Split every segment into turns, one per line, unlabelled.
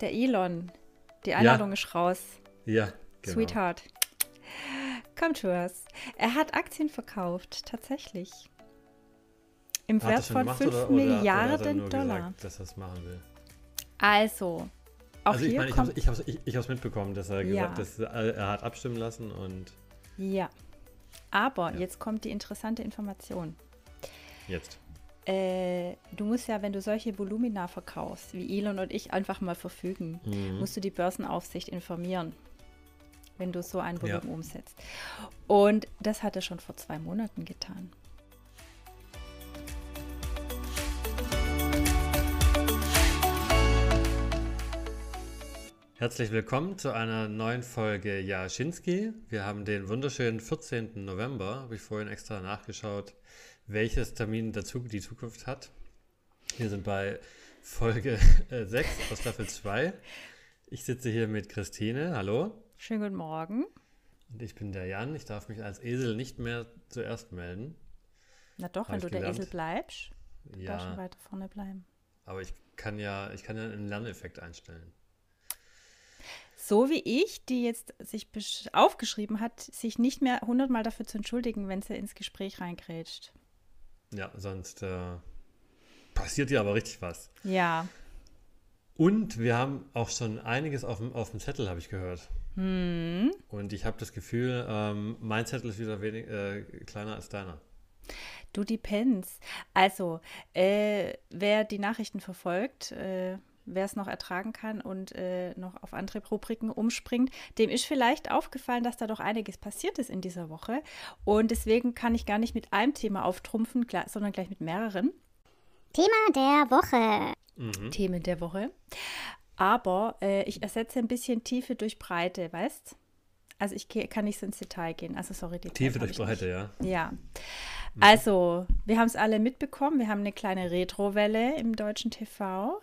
der Elon. Die Einladung
Ja.
ist raus.
Ja, genau.
Sweetheart. Come to us. Er hat Aktien verkauft, tatsächlich. Im
Hat er
Wert von
gemacht
5
oder- oder- oder hat er
Milliarden
nur
Dollar.
Gesagt, dass er es machen will.
Also, auch
also ich
hier
meine, ich habe ich hab's, ich, ich hab's mitbekommen, dass er
Ja.
gesagt er, er hat abstimmen lassen und
Ja. Aber
Ja.
jetzt kommt die interessante Information.
jetzt.
Äh, du musst ja, wenn du solche Volumina verkaufst, wie Elon und ich einfach mal verfügen,
Mhm.
musst du die Börsenaufsicht informieren, wenn du so ein
Ja.
Volumen umsetzt. Und das hat er schon vor zwei Monaten getan.
Herzlich willkommen zu einer neuen Folge Jaschinski. Wir haben den wunderschönen 14. November, habe ich vorhin extra nachgeschaut, welches Termin dazu die Zukunft hat. Wir sind bei Folge äh, 6 aus Staffel 2. Ich sitze hier mit Christine, hallo.
Schönen guten Morgen.
Und ich bin der Jan. Ich darf mich als Esel nicht mehr zuerst melden.
Na doch,
Hab
wenn du der
gelernt.
Esel bleibst, darfst du
Ja,
weiter vorne bleiben.
aber ich kann ja, ich kann ja einen Lerneffekt einstellen.
So wie ich, die jetzt sich aufgeschrieben hat, sich nicht mehr hundertmal dafür zu entschuldigen, wenn sie ins Gespräch reingrätscht.
Ja, sonst äh, passiert ja aber richtig was.
Ja.
Und wir haben auch schon einiges auf dem, auf dem Zettel, habe ich gehört.
Hm.
Und ich habe das Gefühl, ähm, mein Zettel ist wieder wenig, äh, kleiner als deiner.
Du depends. Also, äh, wer die Nachrichten verfolgt, äh, wer es noch ertragen kann und äh, noch auf andere Rubriken umspringt, dem ist vielleicht aufgefallen, dass da doch einiges passiert ist in dieser Woche. Und deswegen kann ich gar nicht mit einem Thema auftrumpfen, sondern gleich mit mehreren
Thema der Woche.
Mhm.
Themen der Woche. Aber äh, ich ersetze ein bisschen Tiefe durch Breite, weißt? Also ich kann nicht so ins Detail gehen. Also sorry, Details
Tiefe durch. Breite, ja.
Ja. Also, wir haben es alle mitbekommen. Wir haben eine kleine Retrowelle im deutschen TV.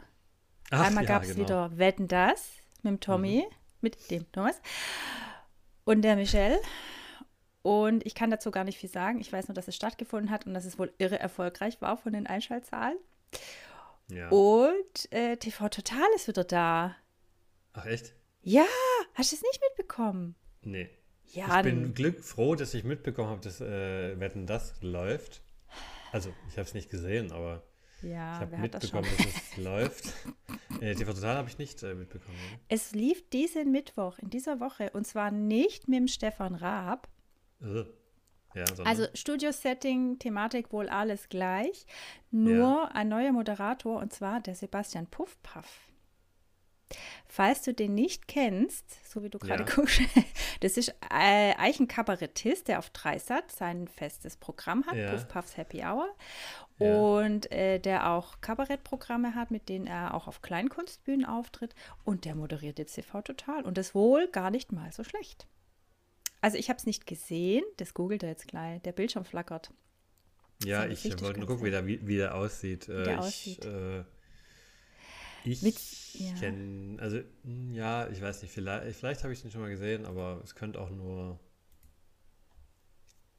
Ach,
Einmal
ja,
gab es
genau.
wieder Wetten das mit dem Tommy, mit dem Thomas und der Michelle. Und ich kann dazu gar nicht viel sagen. Ich weiß nur, dass es stattgefunden hat und dass es wohl irre erfolgreich war von den Einschaltzahlen.
Ja.
Und äh, TV Total ist wieder da.
Ach, echt?
Ja, hast du es nicht mitbekommen?
Nee.
Ja,
ich bin Glück froh, dass ich mitbekommen habe, dass äh, Wetten das läuft. Also, ich habe es nicht gesehen, aber ich
ja,
habe
wer hat das schon?
mitbekommen, dass es läuft. Äh, TV Total habe ich nicht äh, mitbekommen.
Es lief diesen Mittwoch in dieser Woche und zwar nicht mit dem Stefan Raab.
Äh. Ja,
Also Studio-Setting, Thematik wohl alles gleich, nur ein neuer Moderator und zwar der Sebastian Puffpaff. Falls du den nicht kennst, so wie du gerade
Ja.
guckst, das ist äh, eigentlich ein Kabarettist, der auf Dreisat sein festes Programm hat,
Ja.
Puffpaffs Happy Hour.
Ja.
Und äh, der auch Kabarettprogramme hat, mit denen er auch auf Kleinkunstbühnen auftritt. Und der moderiert jetzt TV Total. Und das wohl gar nicht mal so schlecht. Also ich habe es nicht gesehen, das googelt er jetzt gleich. Der Bildschirm flackert.
Ja, ich wollte nur gucken, wie der, wie, wie der aussieht. Äh,
der
ich,
aussieht.
Äh, ich
Mit- ja.
kenne, also mh, ja, ich weiß nicht, vielleicht, vielleicht habe ich den schon mal gesehen, aber es könnte auch nur,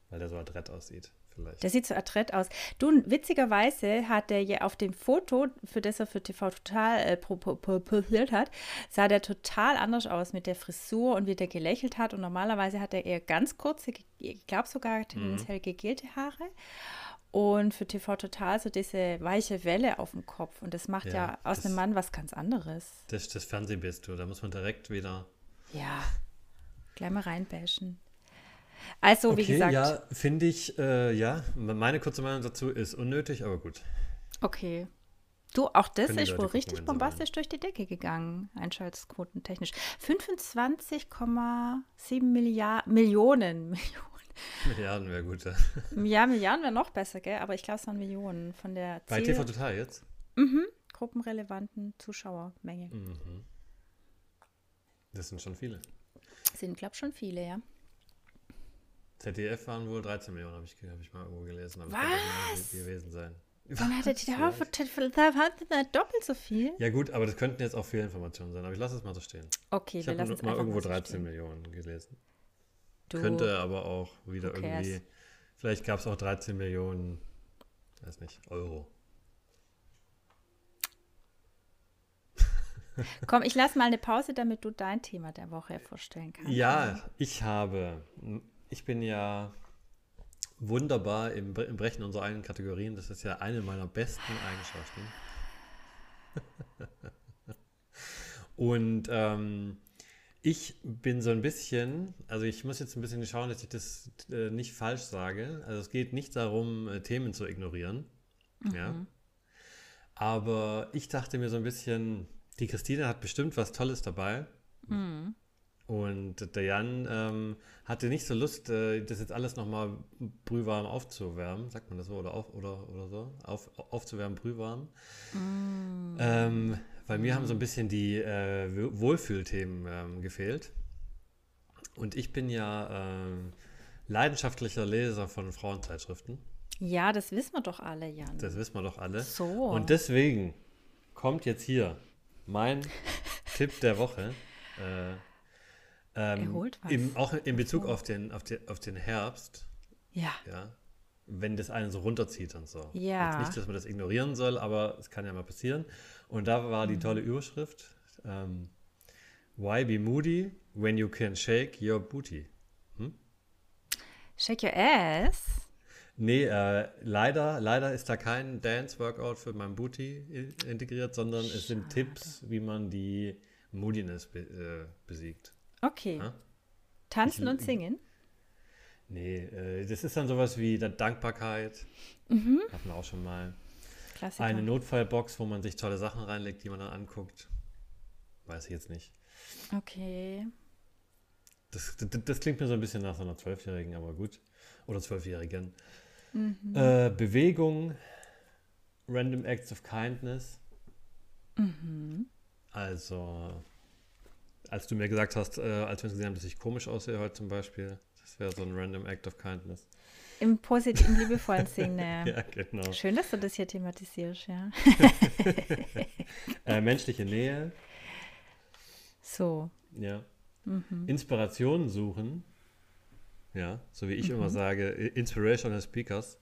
weil der so adrett aussieht, vielleicht.
Der sieht so adrett aus. Du, witzigerweise hat er ja auf dem Foto, für das er für TV Total äh, pro- pro- pro- posiert hat, sah der total anders aus mit der Frisur und wie der gelächelt hat. Und normalerweise hat er eher ganz kurze, ich glaube sogar tendenziell gegelte Haare. Und für TV Total so diese weiche Welle auf dem Kopf. Und das macht ja,
Ja,
aus
das-
einem Mann was ganz anderes.
Das, das Fernsehbist du, da muss man direkt wieder.
Ja, gleich mal reinbashen. Also, wie gesagt,
ja, finde ich, äh, ja, meine kurze Meinung dazu ist unnötig, aber gut.
Okay. Du, auch das
Können
ist wohl richtig bombastisch durch die Decke gegangen, einschaltquotentechnisch. 25,7 Milliarden, Millionen, Millionen.
Milliarden wäre gut. Ja.
Milliarden wäre noch besser, gell? Aber ich glaube, es waren Millionen von der
Bei
Ziel
TV Total jetzt?
mhm, gruppenrelevanten Zuschauermenge.
Mhm. Das sind schon viele.
Sind, glaube ich, schon viele, ja.
ZDF waren wohl 13 Millionen, habe ich, hab ich mal irgendwo gelesen. Aber
Was?
mehr gewesen sein.
Dann hatte die da doppelt so viel.
Ja gut, aber das könnten jetzt auch Fehlinformationen sein, aber ich lasse es mal so stehen.
Okay,
Ich
wir
habe
lassen es
mal
einfach
irgendwo
so
13
stehen.
Millionen gelesen.
Du,
Könnte aber auch wieder irgendwie, vielleicht gab es auch 13 Millionen, weiß nicht, Euro.
Komm, ich lasse mal eine Pause, damit du dein Thema der Woche vorstellen kannst.
Ja, ich habe, ich bin ja wunderbar im, im Brechen unserer eigenen Kategorien. Das ist ja eine meiner besten Eigenschaften. Und ähm, ich bin so ein bisschen, also ich muss jetzt ein bisschen schauen, dass ich das äh, nicht falsch sage. Also es geht nicht darum, äh, Themen zu ignorieren. Mhm. Ja. Aber ich dachte mir so ein bisschen, die Christine hat bestimmt was Tolles dabei. Mhm. Und der Jan ähm, hatte nicht so Lust, äh, das jetzt alles nochmal brühwarm aufzuwärmen, sagt man das so, oder, auf, oder, oder so, auf, aufzuwärmen, brühwarm. Mm. Ähm, weil mir haben so ein bisschen die äh, Wohlfühlthemen ähm, gefehlt. Und ich bin ja äh, leidenschaftlicher Leser von Frauenzeitschriften.
Ja, das wissen wir doch alle, Jan.
Das wissen wir doch alle.
So.
Und deswegen kommt jetzt hier mein Tipp der Woche. Äh, ähm, er holt was. Im, auch in Bezug auf, den, auf, den, auf den Herbst.
Ja.
ja. Wenn das einen so runterzieht und so.
Ja.
Jetzt nicht, dass man das ignorieren soll, aber es kann ja mal passieren. Und da war die mhm. tolle Überschrift: ähm, Why be moody when you can shake your booty? Hm?
Shake your ass?
Nee, äh, leider, leider ist da kein Dance-Workout für mein Booty integriert, sondern Schade. es sind Tipps, wie man die Moodiness be äh, besiegt.
Okay. Ja? Tanzen ich, und singen?
Nee, äh, das ist dann sowas wie Dankbarkeit. Mhm. Hatten wir auch schon mal. Klassiker. Eine Notfallbox, wo man sich tolle Sachen reinlegt, die man dann anguckt. Weiß ich jetzt nicht.
Okay.
Das, das, das klingt mir so ein bisschen nach so einer Zwölfjährigen, aber gut. Oder Zwölfjährigen. Mhm. Äh, Bewegung, Random Acts of Kindness. Mhm. Also, als du mir gesagt hast, äh, als wir uns gesehen haben, dass ich komisch aussehe heute zum Beispiel, das wäre so ein Random Act of Kindness.
Im positiven, liebevollen Sinne.
ja, genau.
Schön, dass du das hier thematisierst, ja.
äh, menschliche Nähe.
So.
Ja. Mhm. Inspirationen suchen. Ja, so wie ich mhm. immer sage, Inspirational Speakers.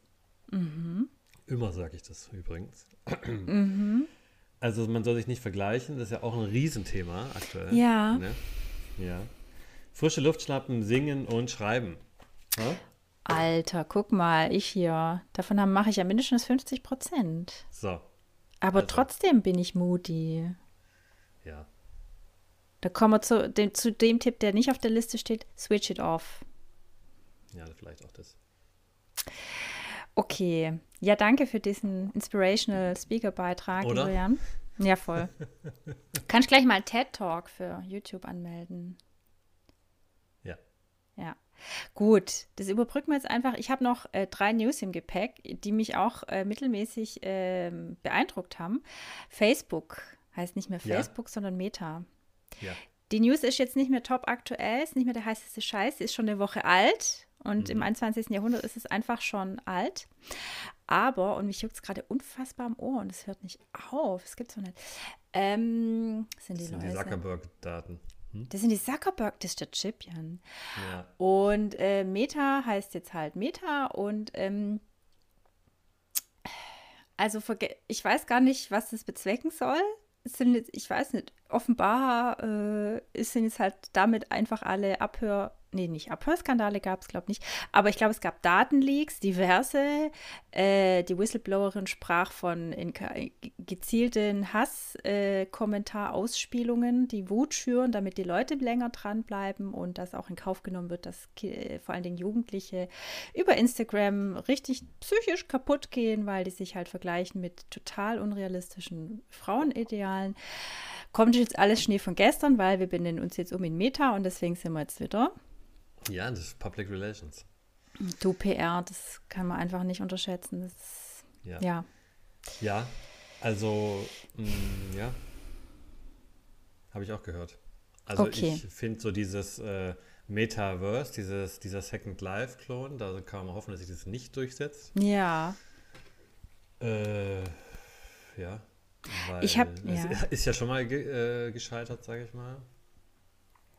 Mhm. Immer sage ich das übrigens. Mhm. Also man soll sich nicht vergleichen, das ist ja auch ein Riesenthema aktuell.
Ja.
Ne? Ja. Frische Luft schnappen, singen und schreiben. Ja?
Alter, guck mal, ich hier. Davon mache ich ja mindestens 50 Prozent.
So.
Aber also. trotzdem bin ich moody.
Ja.
Da kommen wir zu dem, zu dem Tipp, der nicht auf der Liste steht: Switch it off.
Ja, vielleicht auch das.
Okay. Ja, danke für diesen Inspirational Speaker-Beitrag, Julian. Ja, voll. Kannst gleich mal TED Talk für YouTube anmelden. Gut, das überbrücken wir jetzt einfach. Ich habe noch äh, drei News im Gepäck, die mich auch äh, mittelmäßig äh, beeindruckt haben. Facebook heißt nicht mehr Facebook, ja. sondern Meta.
Ja.
Die News ist jetzt nicht mehr top aktuell, ist nicht mehr der heißeste Scheiß, ist schon eine Woche alt. Und mhm. im 21. Jahrhundert ist es einfach schon alt. Aber, und mich juckt es gerade unfassbar am Ohr und es hört nicht auf, es gibt so nicht. Ähm, sind die,
das sind die Zuckerberg-Daten.
Hm? Das sind die Zuckerberg, das ist der Chip,
Jan. Ja.
Und äh, Meta heißt jetzt halt Meta und ähm, also ich weiß gar nicht, was das bezwecken soll. Es sind jetzt, ich weiß nicht, offenbar äh, sind jetzt halt damit einfach alle Abhör- nee, nicht Abhörskandale gab es, glaube ich, nicht. Aber ich glaube, es gab Datenleaks, diverse. Äh, die Whistleblowerin sprach von gezielten Hasskommentar-Ausspielungen, äh, die Wut schüren, damit die Leute länger dranbleiben und dass auch in Kauf genommen wird, dass äh, vor allen Dingen Jugendliche über Instagram richtig psychisch kaputt gehen, weil die sich halt vergleichen mit total unrealistischen Frauenidealen. Kommt jetzt alles Schnee von gestern, weil wir benennen uns jetzt um in Meta und deswegen sind wir jetzt wieder
ja, das ist Public Relations.
Du PR, das kann man einfach nicht unterschätzen. Das,
ja.
ja.
Ja, also, mh, mm, ja. Habe ich auch gehört. Also
okay.
ich finde so dieses äh, Metaverse, dieses, dieser Second Life-Klon, da kann man hoffen, dass sich das nicht durchsetzt.
Ja.
Äh, ja.
Weil
ich habe ja. ist ja schon mal ge äh, gescheitert, sage ich mal.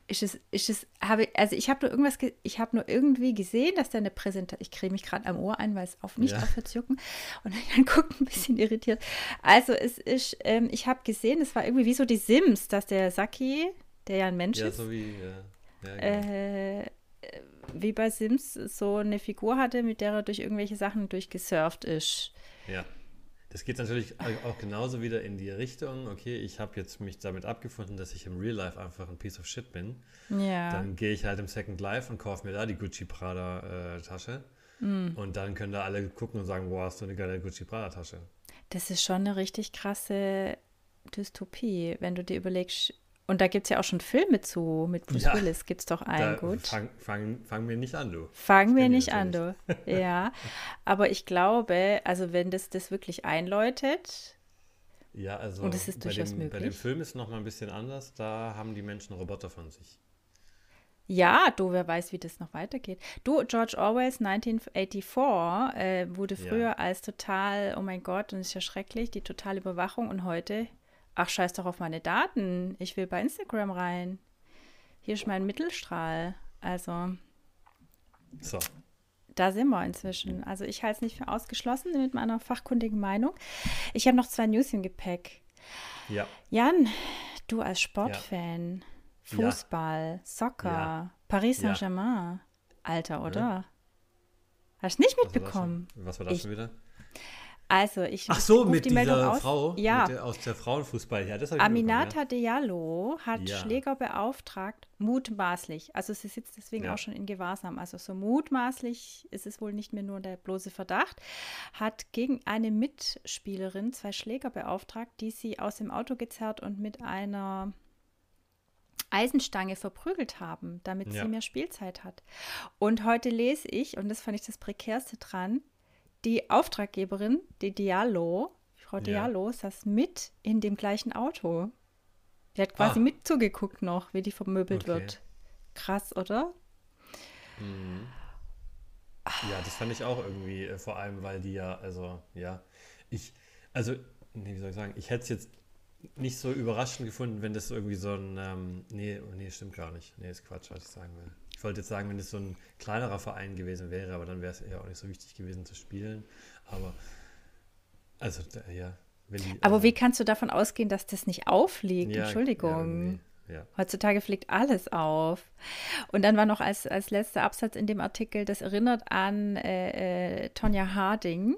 Ist es, ist es, habe also ich habe nur irgendwas, ich habe nur irgendwie gesehen, dass da eine Präsentation, ich kriege mich gerade am Ohr ein, weil es auf nicht ja. aufhört zu jucken und dann guckt ein bisschen irritiert. Also es ist, ähm, ich habe gesehen, es war irgendwie wie so die Sims, dass der Saki, der ja ein Mensch
ja,
ist,
so wie, ja.
Ja, genau. äh, wie bei Sims so eine Figur hatte, mit der er durch irgendwelche Sachen durchgesurft ist.
Ja. Das geht natürlich auch genauso wieder in die Richtung, okay, ich habe jetzt mich damit abgefunden, dass ich im Real Life einfach ein Piece of Shit bin.
Ja.
Dann gehe ich halt im Second Life und kaufe mir da die Gucci Prada äh, Tasche. Mm. Und dann können da alle gucken und sagen, wow, hast du eine geile Gucci Prada Tasche.
Das ist schon eine richtig krasse Dystopie, wenn du dir überlegst, und da gibt es ja auch schon Filme zu, mit Bruce ja, Willis gibt es doch einen, gut.
Fang, fang, fang mir nicht an, du.
Fang mir nicht an, du. Ja, aber ich glaube, also wenn das das wirklich einläutet,
ja, also
und es ist durchaus
dem,
möglich.
Bei dem Film ist es nochmal ein bisschen anders, da haben die Menschen Roboter von sich.
Ja, du, wer weiß, wie das noch weitergeht. Du, George Orwells 1984 äh, wurde früher ja. als total, oh mein Gott, und ist ja schrecklich, die totale Überwachung und heute Ach, scheiß doch auf meine Daten. Ich will bei Instagram rein. Hier ist mein Mittelstrahl. Also.
So.
Da sind wir inzwischen. Also ich halte es nicht für ausgeschlossen mit meiner fachkundigen Meinung. Ich habe noch zwei News im Gepäck.
Ja.
Jan, du als Sportfan, ja. Fußball, ja. Soccer, ja. Paris Saint-Germain. Alter, oder? Hast du nicht mitbekommen?
Was war das, Was war das
ich,
schon wieder?
Also, ich
Ach so, mit
die
dieser
Meldung aus.
Frau
ja.
der, aus der Frauenfußball. Ja, das
Aminata
ja.
Diallo hat
Ja.
Schläger beauftragt, mutmaßlich. Also sie sitzt deswegen
Ja.
auch schon in Gewahrsam. Also so mutmaßlich ist es wohl nicht mehr nur der bloße Verdacht. Hat gegen eine Mitspielerin zwei Schläger beauftragt, die sie aus dem Auto gezerrt und mit einer Eisenstange verprügelt haben, damit
Ja.
sie mehr Spielzeit hat. Und heute lese ich, und das fand ich das Prekärste dran, die Auftraggeberin, die Diallo, Frau
Ja.
Diallo, saß mit in dem gleichen Auto. Die hat quasi
Ah.
mit zugeguckt noch, wie die vermöbelt
Okay.
wird. Krass, oder?
Mhm. Ja, das fand ich auch irgendwie, äh, vor allem, weil die ja, also, ja, ich, also, nee, wie soll ich sagen, ich hätte es jetzt nicht so überraschend gefunden, wenn das irgendwie so ein, ähm, nee, nee, stimmt gar nicht. Nee, ist Quatsch, was ich sagen will. Ich wollte jetzt sagen, wenn es so ein kleinerer Verein gewesen wäre, aber dann wäre es ja auch nicht so wichtig gewesen zu spielen. Aber, also, ja. Die,
Aber
also,
wie kannst du davon ausgehen, dass das nicht aufliegt?
ja,
Entschuldigung.
Ja, ja.
Heutzutage fliegt alles auf. Und dann war noch als, als letzter Absatz in dem Artikel, das erinnert an äh, äh, Tonja Harding,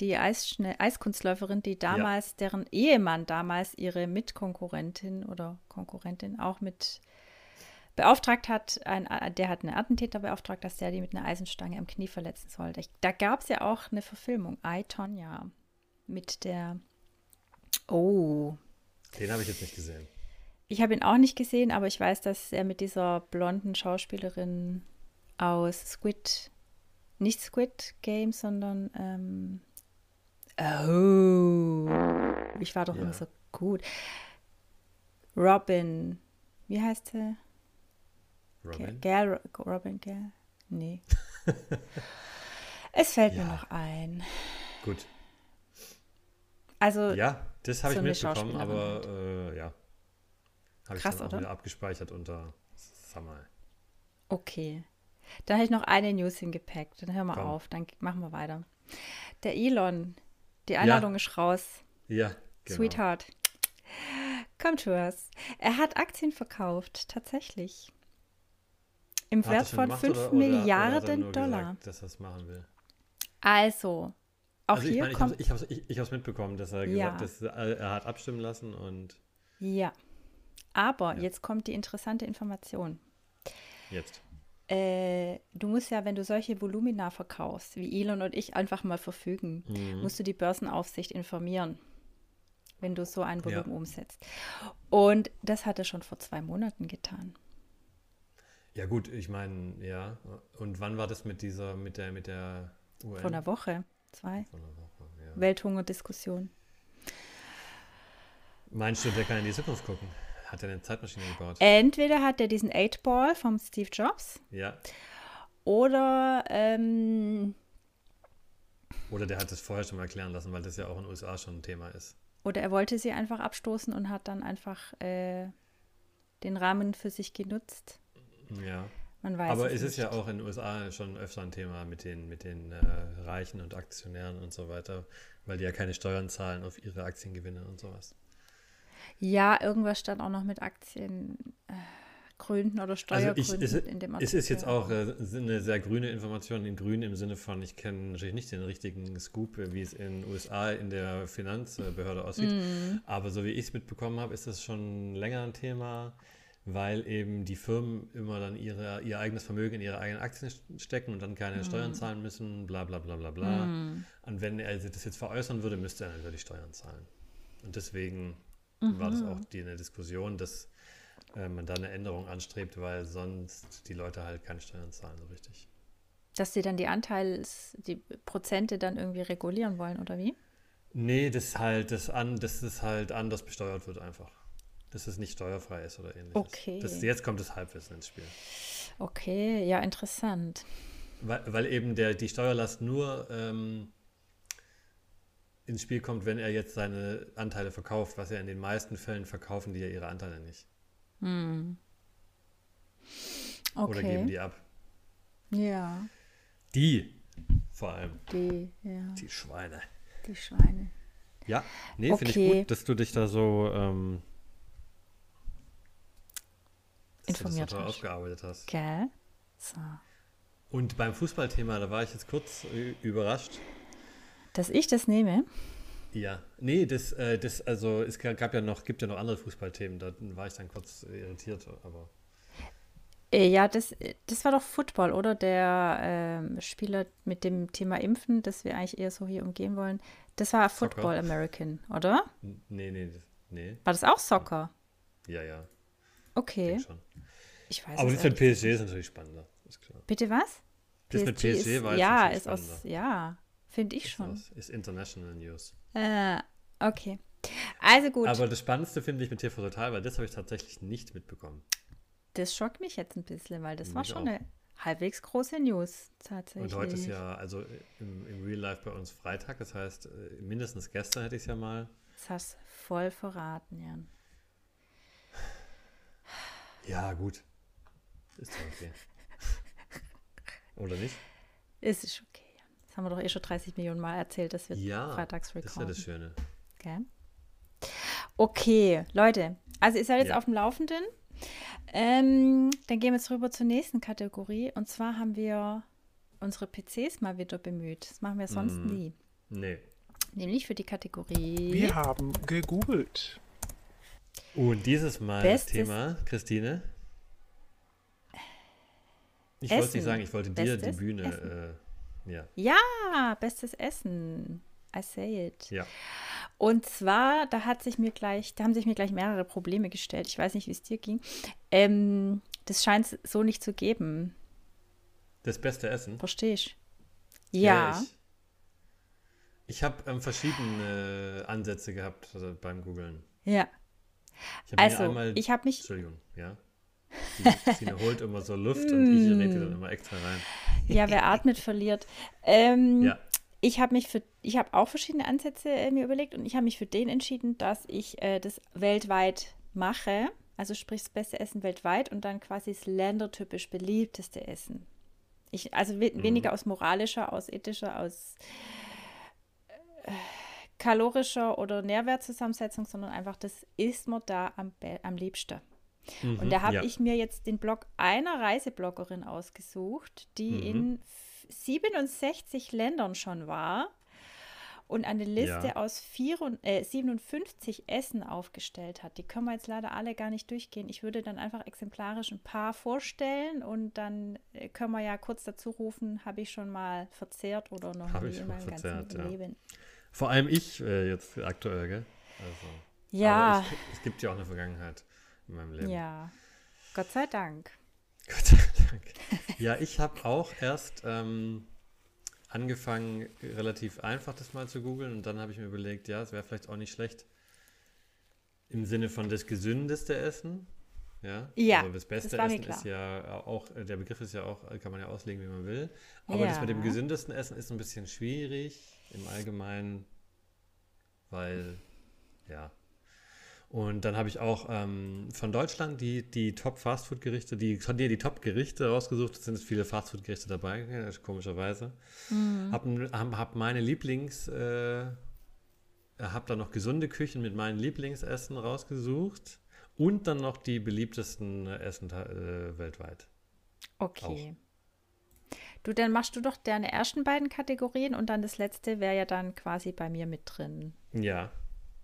die Eisschne Eiskunstläuferin, die damals, deren Ehemann damals ihre Mitkonkurrentin oder Konkurrentin auch mit beauftragt hat, ein, der hat einen Attentäter beauftragt, dass der die mit einer Eisenstange am Knie verletzen sollte. Ich, da gab es ja auch eine Verfilmung, I, Tonja, mit der, oh,
Den habe ich jetzt nicht gesehen.
ich habe ihn auch nicht gesehen, aber ich weiß, dass er mit dieser blonden Schauspielerin aus Squid, nicht Squid Game, sondern ähm, oh, ich war doch
Ja.
immer so gut. Robin, wie heißt sie?
Robin?
Gal, Robin Gal? Nee. es fällt mir
Ja.
noch ein.
Gut.
Also,
Ja, das habe
so
ich mitbekommen, aber äh, ja. Habe ich dann auch
oder?
wieder abgespeichert unter Summer.
Okay. Dann habe ich noch eine News hingepackt. Dann hören wir
Komm.
auf. Dann machen wir weiter. Der Elon. Die Einladung ist raus.
Ja, genau.
Sweetheart. Come to us. Er hat Aktien verkauft. Tatsächlich. Im
Hat er
Wert von
gemacht
5
oder- oder- oder er
Milliarden
nur
Dollar.
Gesagt, dass er es machen will.
Also, auch
also ich
hier
meine, ich habe hab's, ich, ich hab's mitbekommen, dass er
Ja.
gesagt er, hat abstimmen lassen und
Ja. Aber
Ja.
jetzt kommt die interessante Information.
jetzt.
Äh, du musst ja, wenn du solche Volumina verkaufst, wie Elon und ich einfach mal verfügen,
Mhm.
musst du die Börsenaufsicht informieren, wenn du so ein
Ja.
Volumen umsetzt. Und das hat er schon vor zwei Monaten getan.
Ja gut, ich meine, ja. Und wann war das mit dieser, mit der, mit der UN?
Vor einer Woche, zwei.
Vor einer Woche, ja.
Welthungerdiskussion.
Meinst du, der kann in die Zukunft gucken? Hat er eine Zeitmaschine gebaut?
Entweder hat er diesen 8-Ball vom Steve Jobs
Ja.
oder ähm,
Oder der hat es vorher schon mal erklären lassen, weil das ja auch in den USA schon ein Thema ist.
Oder er wollte sie einfach abstoßen und hat dann einfach äh, den Rahmen für sich genutzt.
Ja.
Man weiß
Aber
es
ist
nicht.
ja auch in den USA schon öfter ein Thema mit den, mit den äh, Reichen und Aktionären und so weiter, weil die ja keine Steuern zahlen auf ihre Aktiengewinne und sowas.
Ja, irgendwas stand auch noch mit Aktien. Äh, Gründen oder
Also
Steuergründen
ich, es,
in dem
es ist jetzt
Artikel.
auch äh, eine sehr grüne Information, in grün im Sinne von, ich kenne natürlich nicht den richtigen Scoop, wie es in den USA in der Finanzbehörde aussieht,
Mhm.
aber so wie ich es mitbekommen habe, ist es schon länger ein Thema, weil eben die Firmen immer dann ihre, ihr eigenes Vermögen in ihre eigenen Aktien stecken und dann
Mhm.
keine Steuern zahlen müssen, bla bla bla bla bla. Und wenn er das jetzt veräußern würde, müsste er natürlich Steuern zahlen. Und deswegen war das auch die eine Diskussion, dass äh, man da eine Änderung anstrebt, weil sonst die Leute halt keine Steuern zahlen, so richtig.
Dass sie dann die Anteils, die Prozente dann irgendwie regulieren wollen, oder wie?
Nee, das halt, das an, dass es halt anders besteuert wird einfach. Dass es nicht steuerfrei ist oder ähnliches.
Okay.
Das, jetzt kommt das Halbwissen ins Spiel.
Okay, ja, interessant.
Weil, weil eben der, die Steuerlast nur ähm, ins Spiel kommt, wenn er jetzt seine Anteile verkauft, was ja in den meisten Fällen verkaufen die ja ihre Anteile nicht. Oder geben
Okay.
die ab.
Ja,
Die vor allem.
die, ja,
Die Schweine.
die Schweine.
Ja, nee, finde ich
Okay.
gut, dass du dich da so ähm, dass
Informiert
du das
hast.
aufgearbeitet hast.
Gell? So.
Und beim Fußballthema, da war ich jetzt kurz äh, überrascht.
Dass ich das nehme?
Ja, nee, das, äh, das, also es ga- gab ja noch, gibt ja noch andere Fußballthemen, da war ich dann kurz irritiert, aber
Äh, Ja, das, das war doch Football, oder? Der ähm, Spieler mit dem Thema Impfen, das wir eigentlich eher so hier umgehen wollen. Das war
Soccer.
Football American, oder?
nee, nee, nee,
War das auch Soccer?
ja, ja,
Okay,
schon.
ich weiß
Aber das mit PSG ist natürlich spannender, ist klar.
Bitte was?
Das mit PSG
ist,
war
Ja, ist aus,
spannender.
ja, finde ich
Ist
schon.
aus- Ist International News.
Äh, okay. Also gut,
Aber das Spannendste finde ich mit TV Total, weil das habe ich tatsächlich nicht mitbekommen.
das schockt mich jetzt ein bisschen, weil das war
Mich
schon
auch.
eine halbwegs große News tatsächlich.
Und heute ist ja, also im, im Real Life bei uns Freitag, das heißt, äh, mindestens gestern hätte ich es ja mal.
Das hast du voll verraten, Jan.
Ja, gut. Ist doch okay. Oder nicht?
Es ist okay. Das haben wir doch eh schon 30 Millionen Mal erzählt, dass wir
Ja,
freitags
das ist ja
recorden.
das Schöne.
Gell? Okay, Leute. Also ihr seid jetzt
Ja.
auf dem Laufenden. Ähm, dann gehen wir jetzt rüber zur nächsten Kategorie. Und zwar haben wir unsere PCs mal wieder bemüht. Das machen wir sonst
Mhm.
nie.
Nee.
Nämlich für die Kategorie.
Wir haben gegoogelt.
Und dieses Mal
Bestes-
das Thema, Christine. Ich wollte nicht sagen, ich wollte dir
Bestes
die Bühne. Äh, ja,
Ja, bestes Essen. I say it.
ja.
Und zwar, da hat sich mir gleich, da haben sich mir gleich mehrere Probleme gestellt. Ich weiß nicht, wie es dir ging. Ähm, das scheint es so nicht zu geben.
Das beste Essen.
Verstehst du? Ja.
ich ich habe ähm, verschiedene Ansätze gehabt also beim Googlen.
Ja.
Ich habe
Also,
einmal.
ich habe mich.
Entschuldigung, ja. Christine holt immer so Luft und ich rede dann immer extra rein.
Ja, wer atmet, verliert. Ähm,
Ja.
Ich habe mich für, ich habe auch verschiedene Ansätze äh, mir überlegt und ich habe mich für den entschieden, dass ich äh, das weltweit mache. Also sprich das beste Essen weltweit und dann quasi das ländertypisch beliebteste Essen. Ich, also we weniger aus moralischer, aus ethischer, aus äh, kalorischer oder Nährwertzusammensetzung, sondern einfach, das isst man da am, am liebsten. Und
Mhm,
da habe
ja.
ich mir jetzt den Blog einer Reisebloggerin ausgesucht, die
Mhm.
in f- 67 Ländern schon war und eine Liste
Ja.
aus vier, und- äh, 57 Essen aufgestellt hat. Die können wir jetzt leider alle gar nicht durchgehen. Ich würde dann einfach exemplarisch ein paar vorstellen und dann äh, können wir ja kurz dazu rufen, habe ich schon mal verzehrt oder noch
Hab
nie in
mal
meinem
verzehrt,
ganzen
ja.
Leben.
Vor allem ich äh, jetzt aktuell, gell? Also,
Ja,
Aber ich, es gibt ja auch eine Vergangenheit in meinem Leben.
ja. Gott sei Dank.
Gott sei Dank. Ja, ich habe auch erst ähm, angefangen, relativ einfach das mal zu googeln und dann habe ich mir überlegt, ja, es wäre vielleicht auch nicht schlecht im Sinne von das gesündeste Essen. Ja,
Ja,
also das beste
das
Essen ist ja auch, der Begriff ist ja auch, kann man ja auslegen, wie man will. Aber das mit dem
Ja.
gesündesten Essen ist ein bisschen schwierig im Allgemeinen, weil, ja. Und dann habe ich auch ähm, von Deutschland die, die Top-Fastfood-Gerichte, die, nee, die Top-Gerichte rausgesucht. Es sind viele Fastfood-Gerichte dabei, äh, komischerweise. Mhm. Habe hab, hab meine Lieblings, äh, habe da noch gesunde Küchen mit meinen Lieblingsessen rausgesucht und dann noch die beliebtesten Essen äh, weltweit.
Okay. Auch. Du, dann machst du doch deine ersten beiden Kategorien und dann das letzte wäre ja dann quasi bei mir mit drin.
Ja,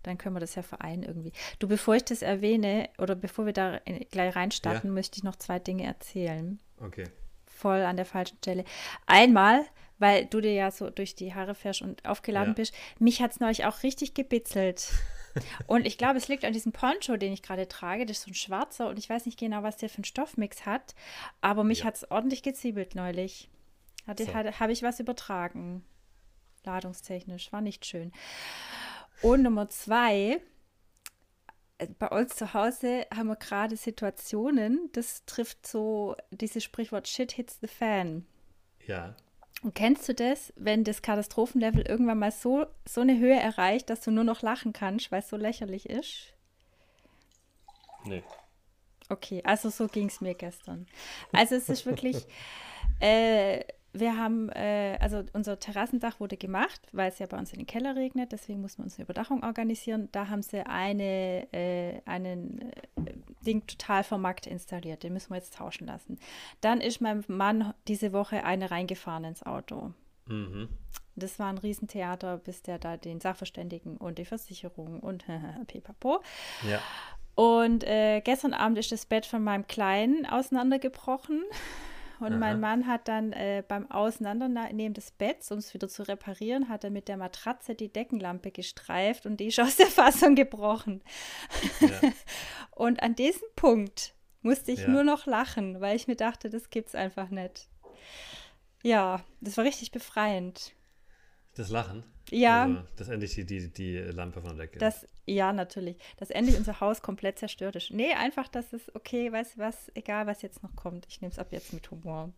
dann können wir das ja vereinen irgendwie. Du, bevor ich das erwähne oder bevor wir da gleich reinstarten, ja. möchte ich noch zwei Dinge erzählen.
Okay.
Voll an der falschen Stelle. Einmal, weil du dir ja so durch die Haare fährst und aufgeladen ja. bist, mich hat es neulich auch richtig gebitzelt. und ich glaube, es liegt an diesem Poncho, den ich gerade trage. Das ist so ein schwarzer und ich weiß nicht genau, was der für einen Stoffmix hat, aber mich ja. hat es ordentlich geziebelt neulich. So. Habe ich was übertragen. Ladungstechnisch. War nicht schön. Und Nummer zwei, äh, bei uns zu Hause haben wir gerade Situationen, das trifft so dieses Sprichwort Shit hits the fan.
Ja.
Und kennst du das, wenn das Katastrophenlevel irgendwann mal so, so eine Höhe erreicht, dass du nur noch lachen kannst, weil es so lächerlich ist?
Nee.
Okay, also so ging es mir gestern. Also es ist wirklich, äh, wir haben, äh, also unser Terrassendach wurde gemacht, weil es ja bei uns in den Keller regnet, deswegen mussten wir uns eine Überdachung organisieren. Da haben sie eine, äh, einen äh, Ding total vom Markt installiert, den müssen wir jetzt tauschen lassen. Dann ist mein Mann diese Woche eine reingefahren ins Auto. Mhm. Das war ein Riesentheater, bis der da den Sachverständigen und die Versicherung und pipapo.
Ja.
Und äh, gestern Abend ist das Bett von meinem Kleinen auseinandergebrochen. Und Aha. mein Mann hat dann äh, beim Auseinandernehmen des Betts, um es wieder zu reparieren, hat er mit der Matratze die Deckenlampe gestreift und die ist aus der Fassung gebrochen. Ja. und an diesem Punkt musste ich ja. nur noch lachen, weil ich mir dachte, das gibt's einfach nicht. Ja, das war richtig befreiend.
Das Lachen?
Ja.
Also, dass endlich die, die, die Lampe von der Decke
das, Ja, natürlich. Dass endlich unser Haus komplett zerstört ist. Nee, einfach, dass es okay, weißt du was, egal was jetzt noch kommt. Ich nehme es ab jetzt mit Humor.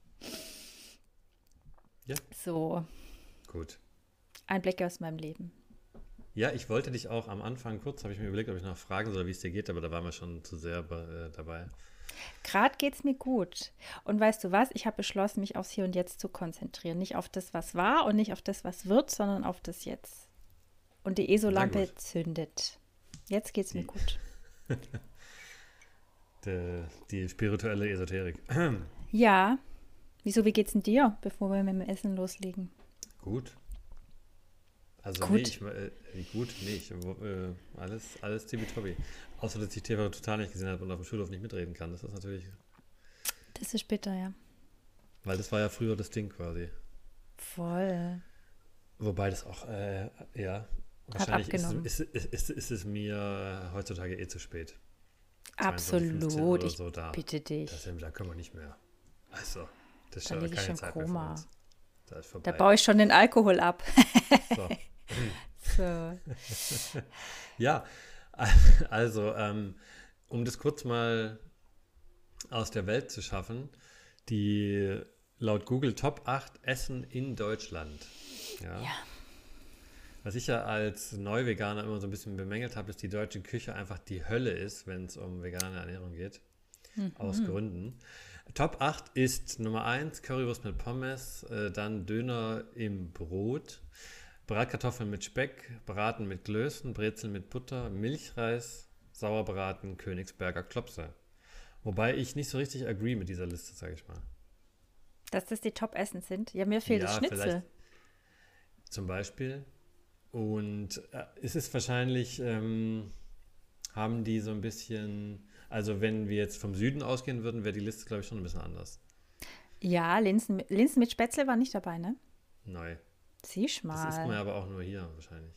Ja.
So.
Gut.
Ein Blick aus meinem Leben.
Ja, ich wollte dich auch am Anfang kurz, habe ich mir überlegt, ob ich noch fragen soll, wie es dir geht, aber da waren wir schon zu sehr äh, dabei.
Gerade geht es mir gut. Und weißt du was? Ich habe beschlossen, mich aufs Hier und Jetzt zu konzentrieren. Nicht auf das, was war und nicht auf das, was wird, sondern auf das Jetzt. Und die ESO-Lampe zündet. Jetzt geht es mir gut.
die, die spirituelle Esoterik.
ja. Wieso, wie geht's denn dir, bevor wir mit dem Essen loslegen?
Gut. Also gut. nee, ich, äh, gut, nee, ich, äh, alles, alles tibi-tobi. Außer, dass ich TV total nicht gesehen habe und auf dem Schulhof nicht mitreden kann. Das ist natürlich...
Das ist bitter, ja.
Weil das war ja früher das Ding quasi.
Voll.
Wobei das auch, äh, ja, wahrscheinlich ist, ist, ist, ist, es mir heutzutage eh zu spät.
Absolut, ich so, da, bitte dich.
Das, da können wir nicht mehr. Also, das ist
da
ja keine
schon
Zeit
Koma.
Da,
da baue ich schon den Alkohol ab. so.
so. ja, also, ähm, um das kurz mal aus der Welt zu schaffen, die laut Google Top 8 Essen in Deutschland. Ja. ja. Was ich ja als Neuveganer immer so ein bisschen bemängelt habe, ist, die deutsche Küche einfach die Hölle ist, wenn es um vegane Ernährung geht. Mhm. Aus Gründen. Top 8 ist Nummer 1 Currywurst mit Pommes, äh, dann Döner im Brot, Bratkartoffeln mit Speck, Braten mit Klößen, Brezeln mit Butter, Milchreis, Sauerbraten, Königsberger Klopse. Wobei ich nicht so richtig agree mit dieser Liste, sage ich mal.
Dass das die Top-Essen sind? Ja, mir fehlt ja, das Schnitzel.
Zum Beispiel. Und äh, es ist wahrscheinlich, ähm, haben die so ein bisschen, also wenn wir jetzt vom Süden ausgehen würden, wäre die Liste, glaube ich, schon ein bisschen anders.
Ja, Linsen, Linsen mit Spätzle war nicht dabei, ne?
Nein.
Siehst mal.
Das ist man aber auch nur hier wahrscheinlich.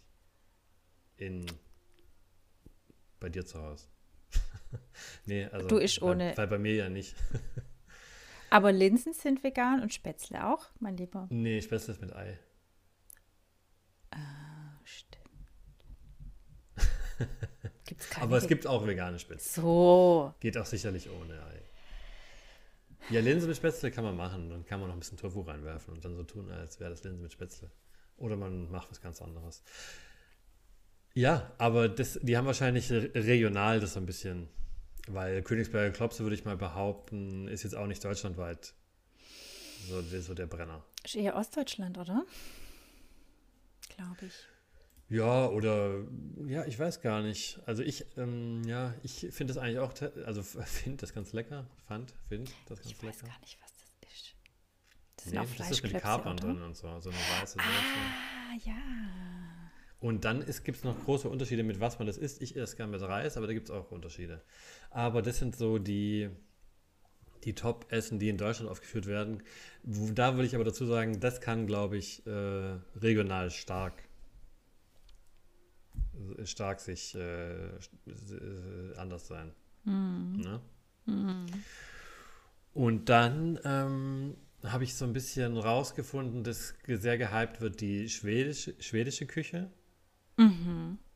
In bei dir zu Hause. nee, also
du isch ohne.
Weil, weil bei mir ja nicht.
aber Linsen sind vegan und Spätzle auch, mein Lieber.
Nee, Spätzle ist mit Ei.
Ah, stimmt. Gibt's keine
aber es gibt auch vegane Spätzle.
So.
Geht auch sicherlich ohne Ei. Ja, Linse mit Spätzle kann man machen. Dann kann man noch ein bisschen Tofu reinwerfen und dann so tun, als wäre das Linse mit Spätzle. Oder man macht was ganz anderes. Ja, aber das, die haben wahrscheinlich re- regional das so ein bisschen, weil Königsberger Klopse, würde ich mal behaupten, ist jetzt auch nicht deutschlandweit so, so der Brenner.
Ist eher Ostdeutschland, oder? Glaube ich.
Ja, oder ja, ich weiß gar nicht. Also ich, ähm, ja, ich finde das eigentlich auch, also finde das ganz lecker. Fand, finde das ganz
Ich weiß
lecker.
gar nicht, was das ist. Das sind
Nee,
auch
das ist mit Kapern
oder?
drin und so, so eine weiße Soße.
Ah, ja.
Und dann gibt es noch große Unterschiede, mit was man das isst. Ich esse gerne mit Reis, aber da gibt es auch Unterschiede. Aber das sind so die, die Top-Essen, die in Deutschland aufgeführt werden. Da würde ich aber dazu sagen, das kann, glaube ich, äh, regional stark, stark sich äh, äh, anders sein. Ne? Und dann ähm, habe ich so ein bisschen rausgefunden, dass sehr gehypt wird die schwedische, schwedische Küche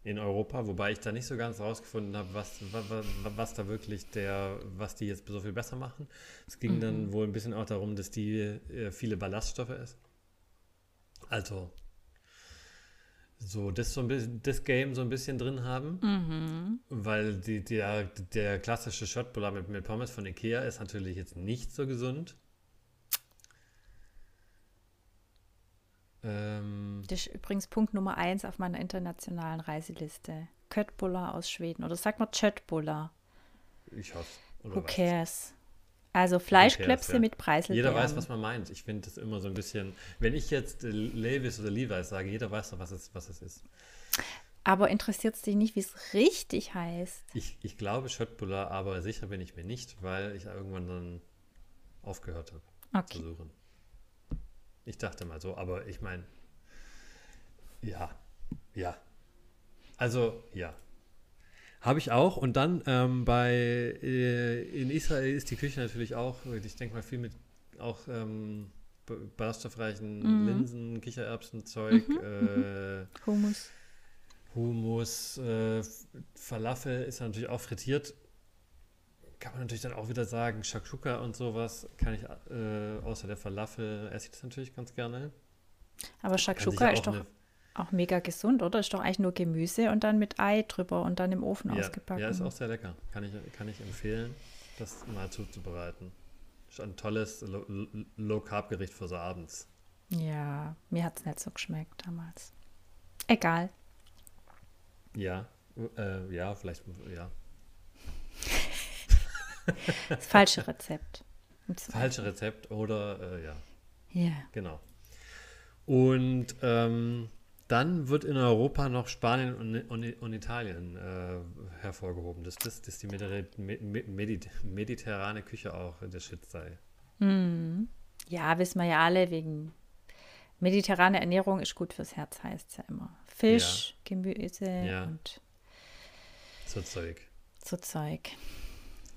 in Europa, wobei ich da nicht so ganz rausgefunden habe, was, wa- wa- wa- was da wirklich der, was die jetzt so viel besser machen. Es ging dann wohl ein bisschen auch darum, dass die äh, viele Ballaststoffe essen. Also so das so ein bisschen, das Game so ein bisschen drin haben. Weil die, der, der klassische Shotbullar mit, mit Pommes von Ikea ist natürlich jetzt nicht so gesund. Ähm,
Das ist übrigens Punkt Nummer eins auf meiner internationalen Reiseliste. Köttbullar aus Schweden. Oder sagt man Köttbullar?
ich hoffe.
Who cares? Also Fleischklöpse
ja.
mit Preiselbeeren.
Jeder weiß, was man meint. Ich finde das immer so ein bisschen. Wenn ich jetzt äh, Levis oder Levi's sage, jeder weiß doch, was es, was es ist.
Aber interessiert es dich nicht, wie es richtig heißt?
Ich, ich glaube Schöttbullar, aber sicher bin ich mir nicht, weil ich irgendwann dann aufgehört habe zu
Okay.
suchen. Ich dachte mal so, aber ich meine, ja, ja. Also, ja. Habe ich auch. Und dann ähm, bei äh, in Israel ist die Küche natürlich auch, ich denke mal, viel mit auch ähm, ballaststoffreichen Linsen, Kichererbsenzeug, äh,
Hummus.
Hummus, äh, Falafel ist natürlich auch frittiert. Kann man natürlich dann auch wieder sagen, Shakshuka und sowas kann ich, äh, außer der Falafel esse ich das natürlich ganz gerne.
Aber Shakshuka ist doch
eine-
auch mega gesund, oder? Ist doch eigentlich nur Gemüse und dann mit Ei drüber und dann im Ofen
ja,
ausgebacken.
ja, ist auch sehr lecker. Kann ich, kann ich empfehlen, das mal zuzubereiten. Ist ein tolles Low- Low-Carb-Gericht für so abends.
Ja, mir hat es nicht so geschmeckt damals. Egal.
Ja, äh, ja, vielleicht, ja.
Das falsche Rezept.
Falsche Rezept oder, äh, ja.
Ja.
Genau. Und ähm, dann wird in Europa noch Spanien und, und, und Italien äh, hervorgehoben, dass das dass die Mediter Me- Me- Medit mediterrane Küche auch der Shit sei.
Ja, wissen wir ja alle, wegen mediterrane Ernährung ist gut fürs Herz, heißt es ja immer. Fisch, Gemüse
Ja.
und
So Zeug.
so Zeug.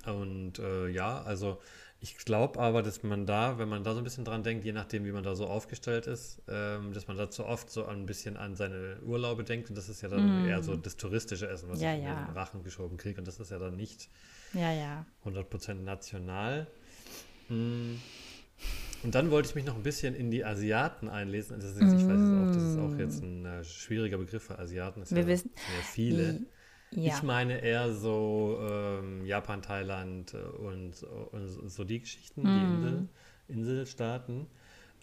Und äh, ja, also ich glaube aber, dass man da, wenn man da so ein bisschen dran denkt, je nachdem, wie man da so aufgestellt ist, ähm, dass man dazu oft so ein bisschen an seine Urlaube denkt. Und das ist ja dann eher so das touristische Essen, was
Mm. Ja,
ich in
ja.
den Rachen geschoben kriege. Und das ist ja dann nicht
Ja, ja.
100% national. Mm. Und dann wollte ich mich noch ein bisschen in die Asiaten einlesen. Das ist jetzt, ich weiß es auch, das ist auch jetzt ein äh, schwieriger Begriff für Asiaten. Das
Wir
ja,
wissen-
ja viele.
Ja.
Ich meine eher so ähm, Japan, Thailand äh, und, und so die Geschichten, die Insel, Inselstaaten.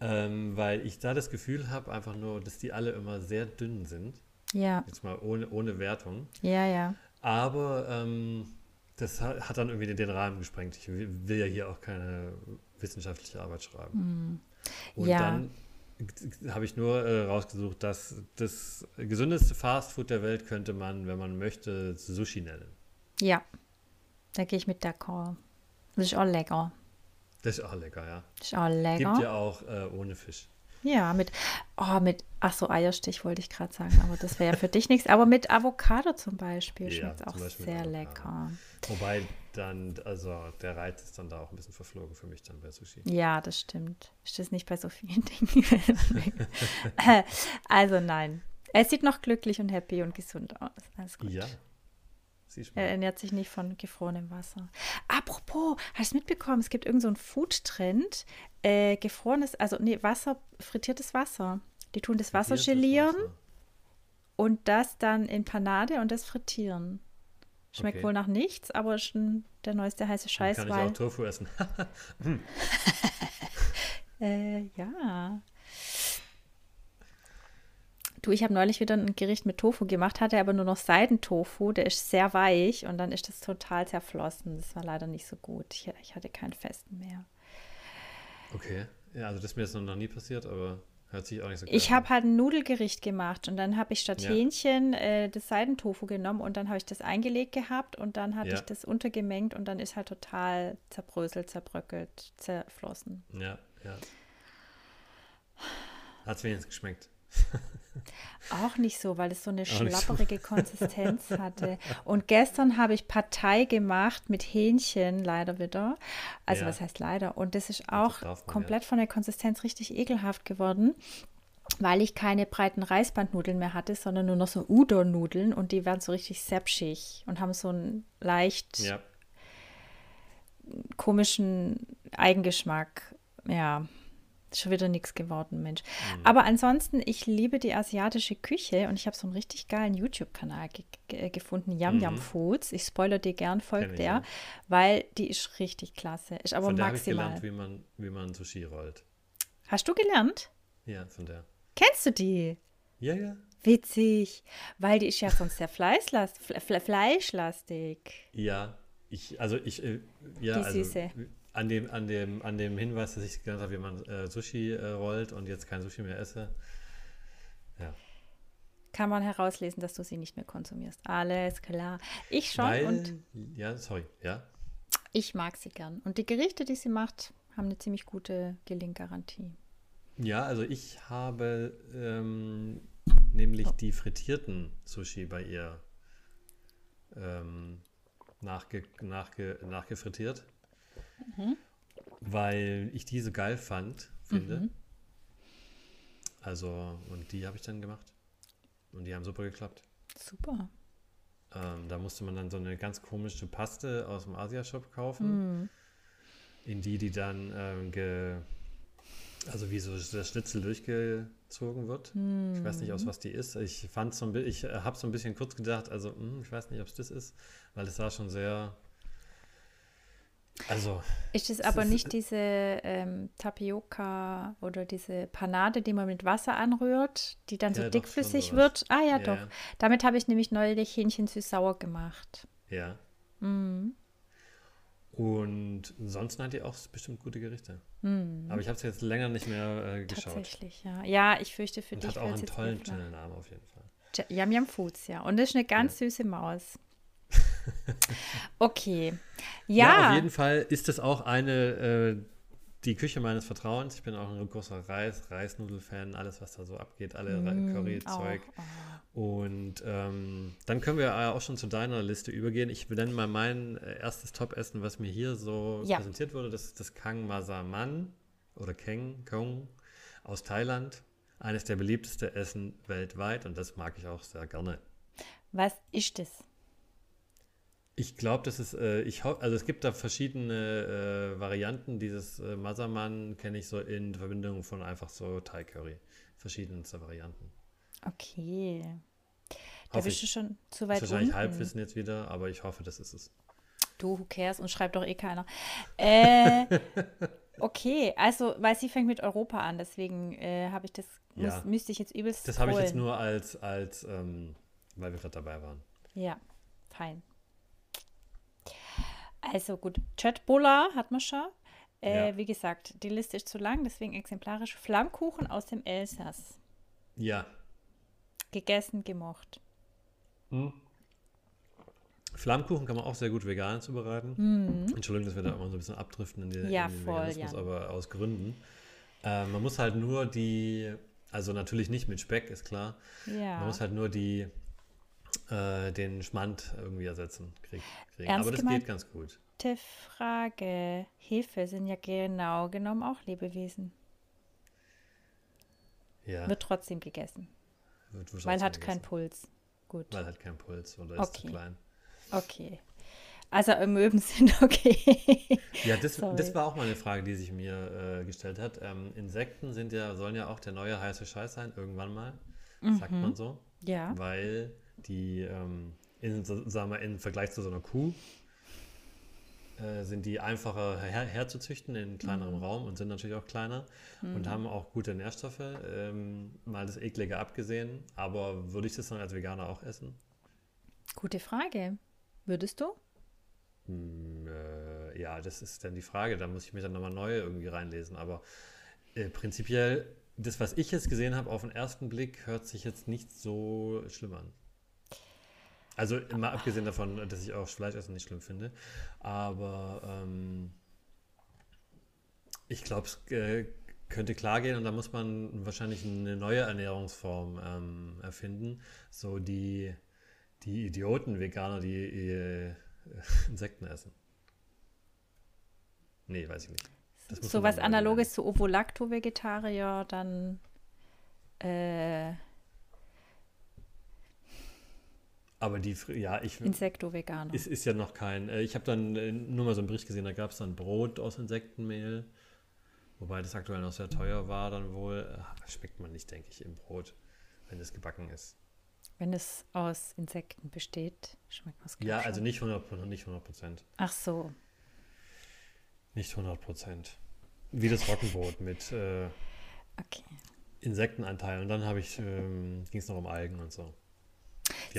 Ähm, weil ich da das Gefühl habe, einfach nur, dass die alle immer sehr dünn sind.
ja,
Jetzt mal ohne, ohne Wertung.
ja, ja.
Aber ähm, das hat, hat dann irgendwie den, Rahmen gesprengt. Ich will, will ja hier auch keine wissenschaftliche Arbeit schreiben. Und
Ja.
dann habe ich nur äh, rausgesucht, dass das gesündeste Fastfood der Welt könnte man, wenn man möchte, Sushi nennen.
Ja, da gehe ich mit d'accord. Das ist auch lecker.
Das ist auch lecker, ja.
Das ist auch lecker.
Gibt ja auch äh, ohne Fisch.
Ja, mit, oh, mit, ach so, Eierstich wollte ich gerade sagen, aber das wäre ja für dich nichts. Aber mit Avocado zum Beispiel
Ja,
schmeckt es
zum
auch sehr lecker.
Wobei dann, also der Reiz ist dann da auch ein bisschen verflogen für mich dann bei Sushi.
Ja, das stimmt. Ist das nicht bei so vielen Dingen? Äh, also nein. Er sieht noch glücklich und happy und gesund aus. Alles gut.
Ja.
Er ernährt sich nicht von gefrorenem Wasser. Apropos, hast du mitbekommen, es gibt irgendeinen so einen Food-Trend, äh, gefrorenes, also nee, Wasser, frittiertes Wasser. Die tun das Wasser gelieren
Wasser.
und das dann in Panade und das frittieren. Schmeckt
Okay.
wohl nach nichts, aber ist schon der neueste heiße Scheiß,
Kann ich auch Tofu essen?
äh, ja. Du, ich habe neulich wieder ein Gericht mit Tofu gemacht, hatte aber nur noch Seidentofu, der ist sehr weich und dann ist das total zerflossen. Das war leider nicht so gut. Ich, ich hatte keinen festen mehr.
Okay. Ja, also das ist mir jetzt noch nie passiert, aber hört sich auch nicht so geil
Ich habe halt ein Nudelgericht gemacht und dann habe ich statt
Ja.
Hähnchen äh, das Seidentofu genommen und dann habe ich das eingelegt gehabt und dann hatte
Ja.
ich das untergemengt und dann ist halt total zerbröselt, zerbröckelt, zerflossen.
Ja, ja. Hat es wenigstens geschmeckt.
Auch nicht so, weil es so eine
Auch nicht so.
schlapperige Konsistenz hatte. Und gestern habe ich Partei gemacht mit Hähnchen, leider wieder. Also
Ja.
was heißt leider? Und das ist auch
darf man, ja.
komplett von der Konsistenz richtig ekelhaft geworden, weil ich keine breiten Reisbandnudeln mehr hatte, sondern nur noch so Udon-Nudeln und die waren so richtig sepschig und haben so einen leicht
Ja.
komischen Eigengeschmack. Ja, schon wieder nichts geworden, Mensch.
Mhm.
Aber ansonsten, ich liebe die asiatische Küche und ich habe so einen richtig geilen YouTube-Kanal ge ge gefunden, Yum Yum Foods. Ich spoilere dir gern,
Mhm.
Folgt der,
ja.
weil die ist richtig klasse. Ist aber
Von der habe ich
maximal.
gelernt, wie man, wie man Sushi rollt.
Hast du gelernt?
Ja, von der.
Kennst du die?
Ja, ja.
Witzig, weil die ist ja sonst sehr fleischlast, fle fle fleischlastig.
Ja, ich, also ich, äh, ja,
Die
also
Süße.
An dem, an dem, an dem Hinweis, dass ich gelernt habe, wie man äh, Sushi äh, rollt und jetzt kein Sushi mehr esse. Ja.
Kann man herauslesen, dass du sie nicht mehr konsumierst. Alles klar. Ich schon
Weil,
und
ja, sorry, ja.
ich mag sie gern. Und die Gerichte, die sie macht, haben eine ziemlich gute Gelinggarantie.
Ja, also ich habe ähm, nämlich die frittierten Sushi bei ihr ähm, nachge, nachge, nachgefrittiert, weil ich diese geil fand, finde. Also, und die habe ich dann gemacht. Und die haben super geklappt.
Super.
Ähm, da musste man dann so eine ganz komische Paste aus dem Asia-Shop kaufen, in die die dann ähm, ge, also wie so der Schnitzel durchgezogen wird. Ich weiß nicht, aus was die ist. Ich fand so ein ich habe so ein bisschen kurz gedacht, also hm, ich weiß nicht, ob es das ist, weil es war schon sehr, also
Ist es aber
ist-
nicht diese ähm, Tapioca oder diese Panade, die man mit Wasser anrührt, die dann so
Ja, schon
dickflüssig wird? Ah ja,
Ja,
doch.
ja.
Damit habe ich nämlich neulich Hähnchen süß-sauer gemacht.
ja.
Mhm.
Und ansonsten hat die auch bestimmt gute Gerichte. Aber ich habe es jetzt länger nicht mehr äh, geschaut.
Mhm. Tatsächlich, ja. Ja, ich fürchte für
Und
dich
hat auch einen tollen. Channelnamen auf jeden Fall.
Ja- Yum Yum Foods, ja. Und das ist eine ganz süße Maus. Okay. Ja,
auf jeden Fall ist es auch eine, äh, die Küche meines Vertrauens. Ich bin auch ein großer Reis, Reisnudel-Fan, alles, was da so abgeht, alle
Mm,
Curry-Zeug.
auch.
Und ähm, dann können wir auch schon zu deiner Liste übergehen. Ich will dann mal mein äh, erstes Top-Essen, was mir hier so
Ja.
präsentiert wurde, das ist das Kang Masaman oder Keng Kong aus Thailand. Eines der beliebtesten Essen weltweit und das mag ich auch sehr gerne.
Was ist das?
Ich glaube, das ist, äh, ich hoffe, also es gibt da verschiedene äh, Varianten. Dieses äh, Masaman kenne ich so in Verbindung von einfach so Thai Curry. Verschiedenste Varianten.
Okay. Da
Hoffe
bist du
ich.
schon zu
Das ist
weit
wahrscheinlich
unten.
Halbwissen jetzt wieder, aber ich hoffe, das ist es.
Du, who cares? Und schreibt doch eh keiner. Äh, okay, also, weil sie fängt mit Europa an, deswegen äh, habe ich das,
Ja.
muss, müsste ich jetzt übelst
Das habe ich jetzt nur als, als ähm, weil wir gerade dabei waren.
Ja, fein. Also gut, Chatbulla hat man schon. Äh,
Ja.
Wie gesagt, die Liste ist zu lang, deswegen exemplarisch. Flammkuchen aus dem Elsass.
Ja.
Gegessen, gemocht.
Flammkuchen kann man auch sehr gut vegan zubereiten. Entschuldigung, dass wir da immer so ein bisschen abdriften in, die,
Mhm. Ja,
in den
voll,
Veganismus,
Jan.
aber aus Gründen. Äh, man muss halt nur die, also natürlich nicht mit Speck, ist klar.
Ja.
Man muss halt nur die, äh, den Schmand irgendwie ersetzen krieg, kriegen.
Ernst
Aber das geht ganz gut.
Frage. Hefe sind ja genau genommen auch Lebewesen.
Ja,
Wird trotzdem gegessen,
wird wird
weil
trotzdem
hat keinen
gegessen.
Puls. Gut,
Weil hat keinen Puls oder ist zu
Okay.
klein.
okay. Also im Möben sind okay.
Ja, das, das war auch mal eine Frage, die sich mir äh, gestellt hat. Ähm, Insekten sind ja, sollen ja auch der neue heiße Scheiß sein, irgendwann mal. Sagt
Mhm.
man so.
Ja.
weil die, ähm, in, sagen wir, im Vergleich zu so einer Kuh, äh, sind die einfacher her herzuzüchten in kleinerem
Mhm.
Raum und sind natürlich auch kleiner und haben auch gute Nährstoffe. Ähm, mal das Eklige abgesehen, aber würde ich das dann als Veganer auch essen?
Gute Frage. Würdest du?
Hm, äh, ja, das ist dann die Frage. Da muss ich mich dann nochmal neu irgendwie reinlesen. Aber äh, prinzipiell, das, was ich jetzt gesehen habe, auf den ersten Blick, hört sich jetzt nicht so schlimm an. Also mal abgesehen davon, dass ich auch Fleischessen nicht schlimm finde. Aber ähm, ich glaube, es äh, könnte klar gehen und da muss man wahrscheinlich eine neue Ernährungsform ähm, erfinden. So die, die Idioten-Veganer, die äh, Insekten essen. Nee, weiß ich nicht.
So was Analoges zu Ovo-Lacto-Vegetarier, dann äh,
Aber die, ja, ich,
Insekto-Veganer.
es ist ja noch kein, äh, ich habe dann äh, nur mal so einen Bericht gesehen, da gab es dann Brot aus Insektenmehl, wobei das aktuell noch sehr teuer war dann wohl. Äh, Schmeckt man nicht, denke ich, im Brot, wenn es gebacken ist.
Wenn es aus Insekten besteht, schmeckt es
Ja, also nicht 100, nicht 100 Prozent.
Ach so.
Nicht 100 Prozent. Wie das Roggenbrot mit äh,
Okay.
Insektenanteilen. Und dann habe ich, ähm, ging es noch um Algen und so.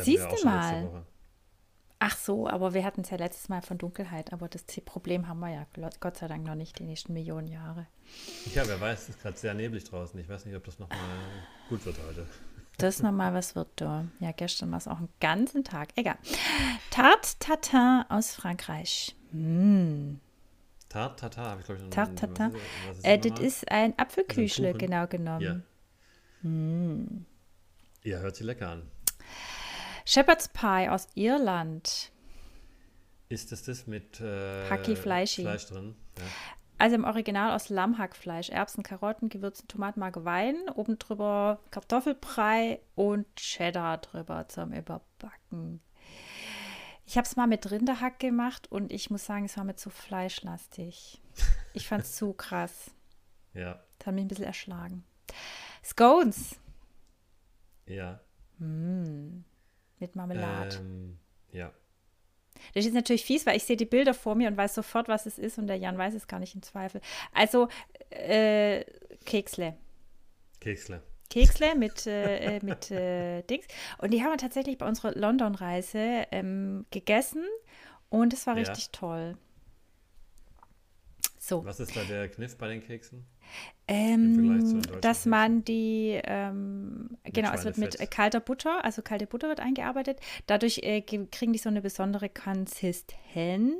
Siehst du mal. Ach so, aber wir hatten es ja letztes Mal von Dunkelheit, aber das Problem haben wir ja Gott sei Dank noch nicht die nächsten Millionen Jahre.
Ja, wer weiß, es ist gerade sehr neblig draußen. Ich weiß nicht, ob das nochmal gut wird heute.
Das nochmal, was wird da? Ja, gestern war es auch einen ganzen Tag. Egal. Tarte Tatin aus Frankreich. Mm.
Tart Tata habe ich glaube ich noch
Tarte
was
Tatin.
ist- was ist
Äh,
das
ist ein Apfelküchle, genau genommen.
Ja. Ja, hört sich lecker an.
Shepherd's Pie aus Irland.
Ist das das mit äh,
Hacki.
Fleisch drin? Ja.
Also im Original aus Lammhackfleisch, Erbsen, Karotten, Gewürzen, Tomaten, Marke, Wein, oben drüber Kartoffelbrei und Cheddar drüber zum Überbacken. Ich habe es mal mit Rinderhack gemacht und ich muss sagen, es war mir zu fleischlastig. Ich fand es zu krass.
ja,
Das hat mich ein bisschen erschlagen. Scones
ja.
Mit Marmelade.
Ähm, ja.
Das ist natürlich fies, weil ich sehe die Bilder vor mir und weiß sofort, was es ist und der Jan weiß es gar nicht im Zweifel. Also äh, Keksle.
Keksle.
Keksle mit, äh, äh, mit äh, Dings. Und die haben wir tatsächlich bei unserer London-Reise ähm, gegessen und es war
Ja.
richtig toll. So,
Was ist da der Kniff bei den Keksen?
Ähm, dass man die, ähm, genau, es wird mit kalter Butter, also kalte Butter wird eingearbeitet. Dadurch äh, ge- kriegen die so eine besondere Konsistenz.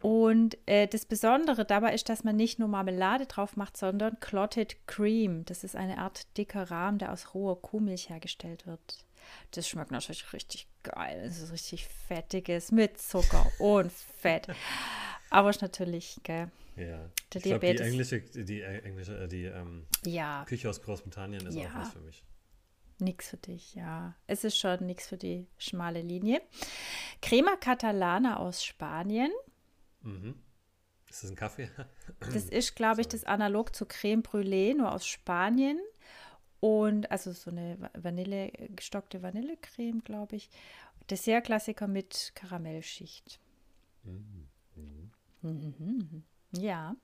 Und äh, das Besondere dabei ist, dass man nicht nur Marmelade drauf macht, sondern Clotted Cream. Das ist eine Art dicker Rahmen, der aus roher Kuhmilch hergestellt wird. Das schmeckt natürlich richtig geil. Es ist richtig fettiges mit Zucker und Fett. Aber ist natürlich, gell?
Ja.
Der
ich glaube, die
Diabetes.
englische, die äh, englische, äh, die ähm,
Ja,
Küche aus Großbritannien ist
Ja.
auch was für mich.
nix für dich, ja. Es ist schon nix für die schmale Linie. Crema Catalana aus Spanien.
Mhm. Ist das ein Kaffee?
Das ist, glaube ich, das analog zu Creme Brûlée, nur aus Spanien. Und also so eine Va- Vanille, gestockte Vanillecreme, glaube ich. Dessertklassiker mit Karamellschicht. Mhm. Ja.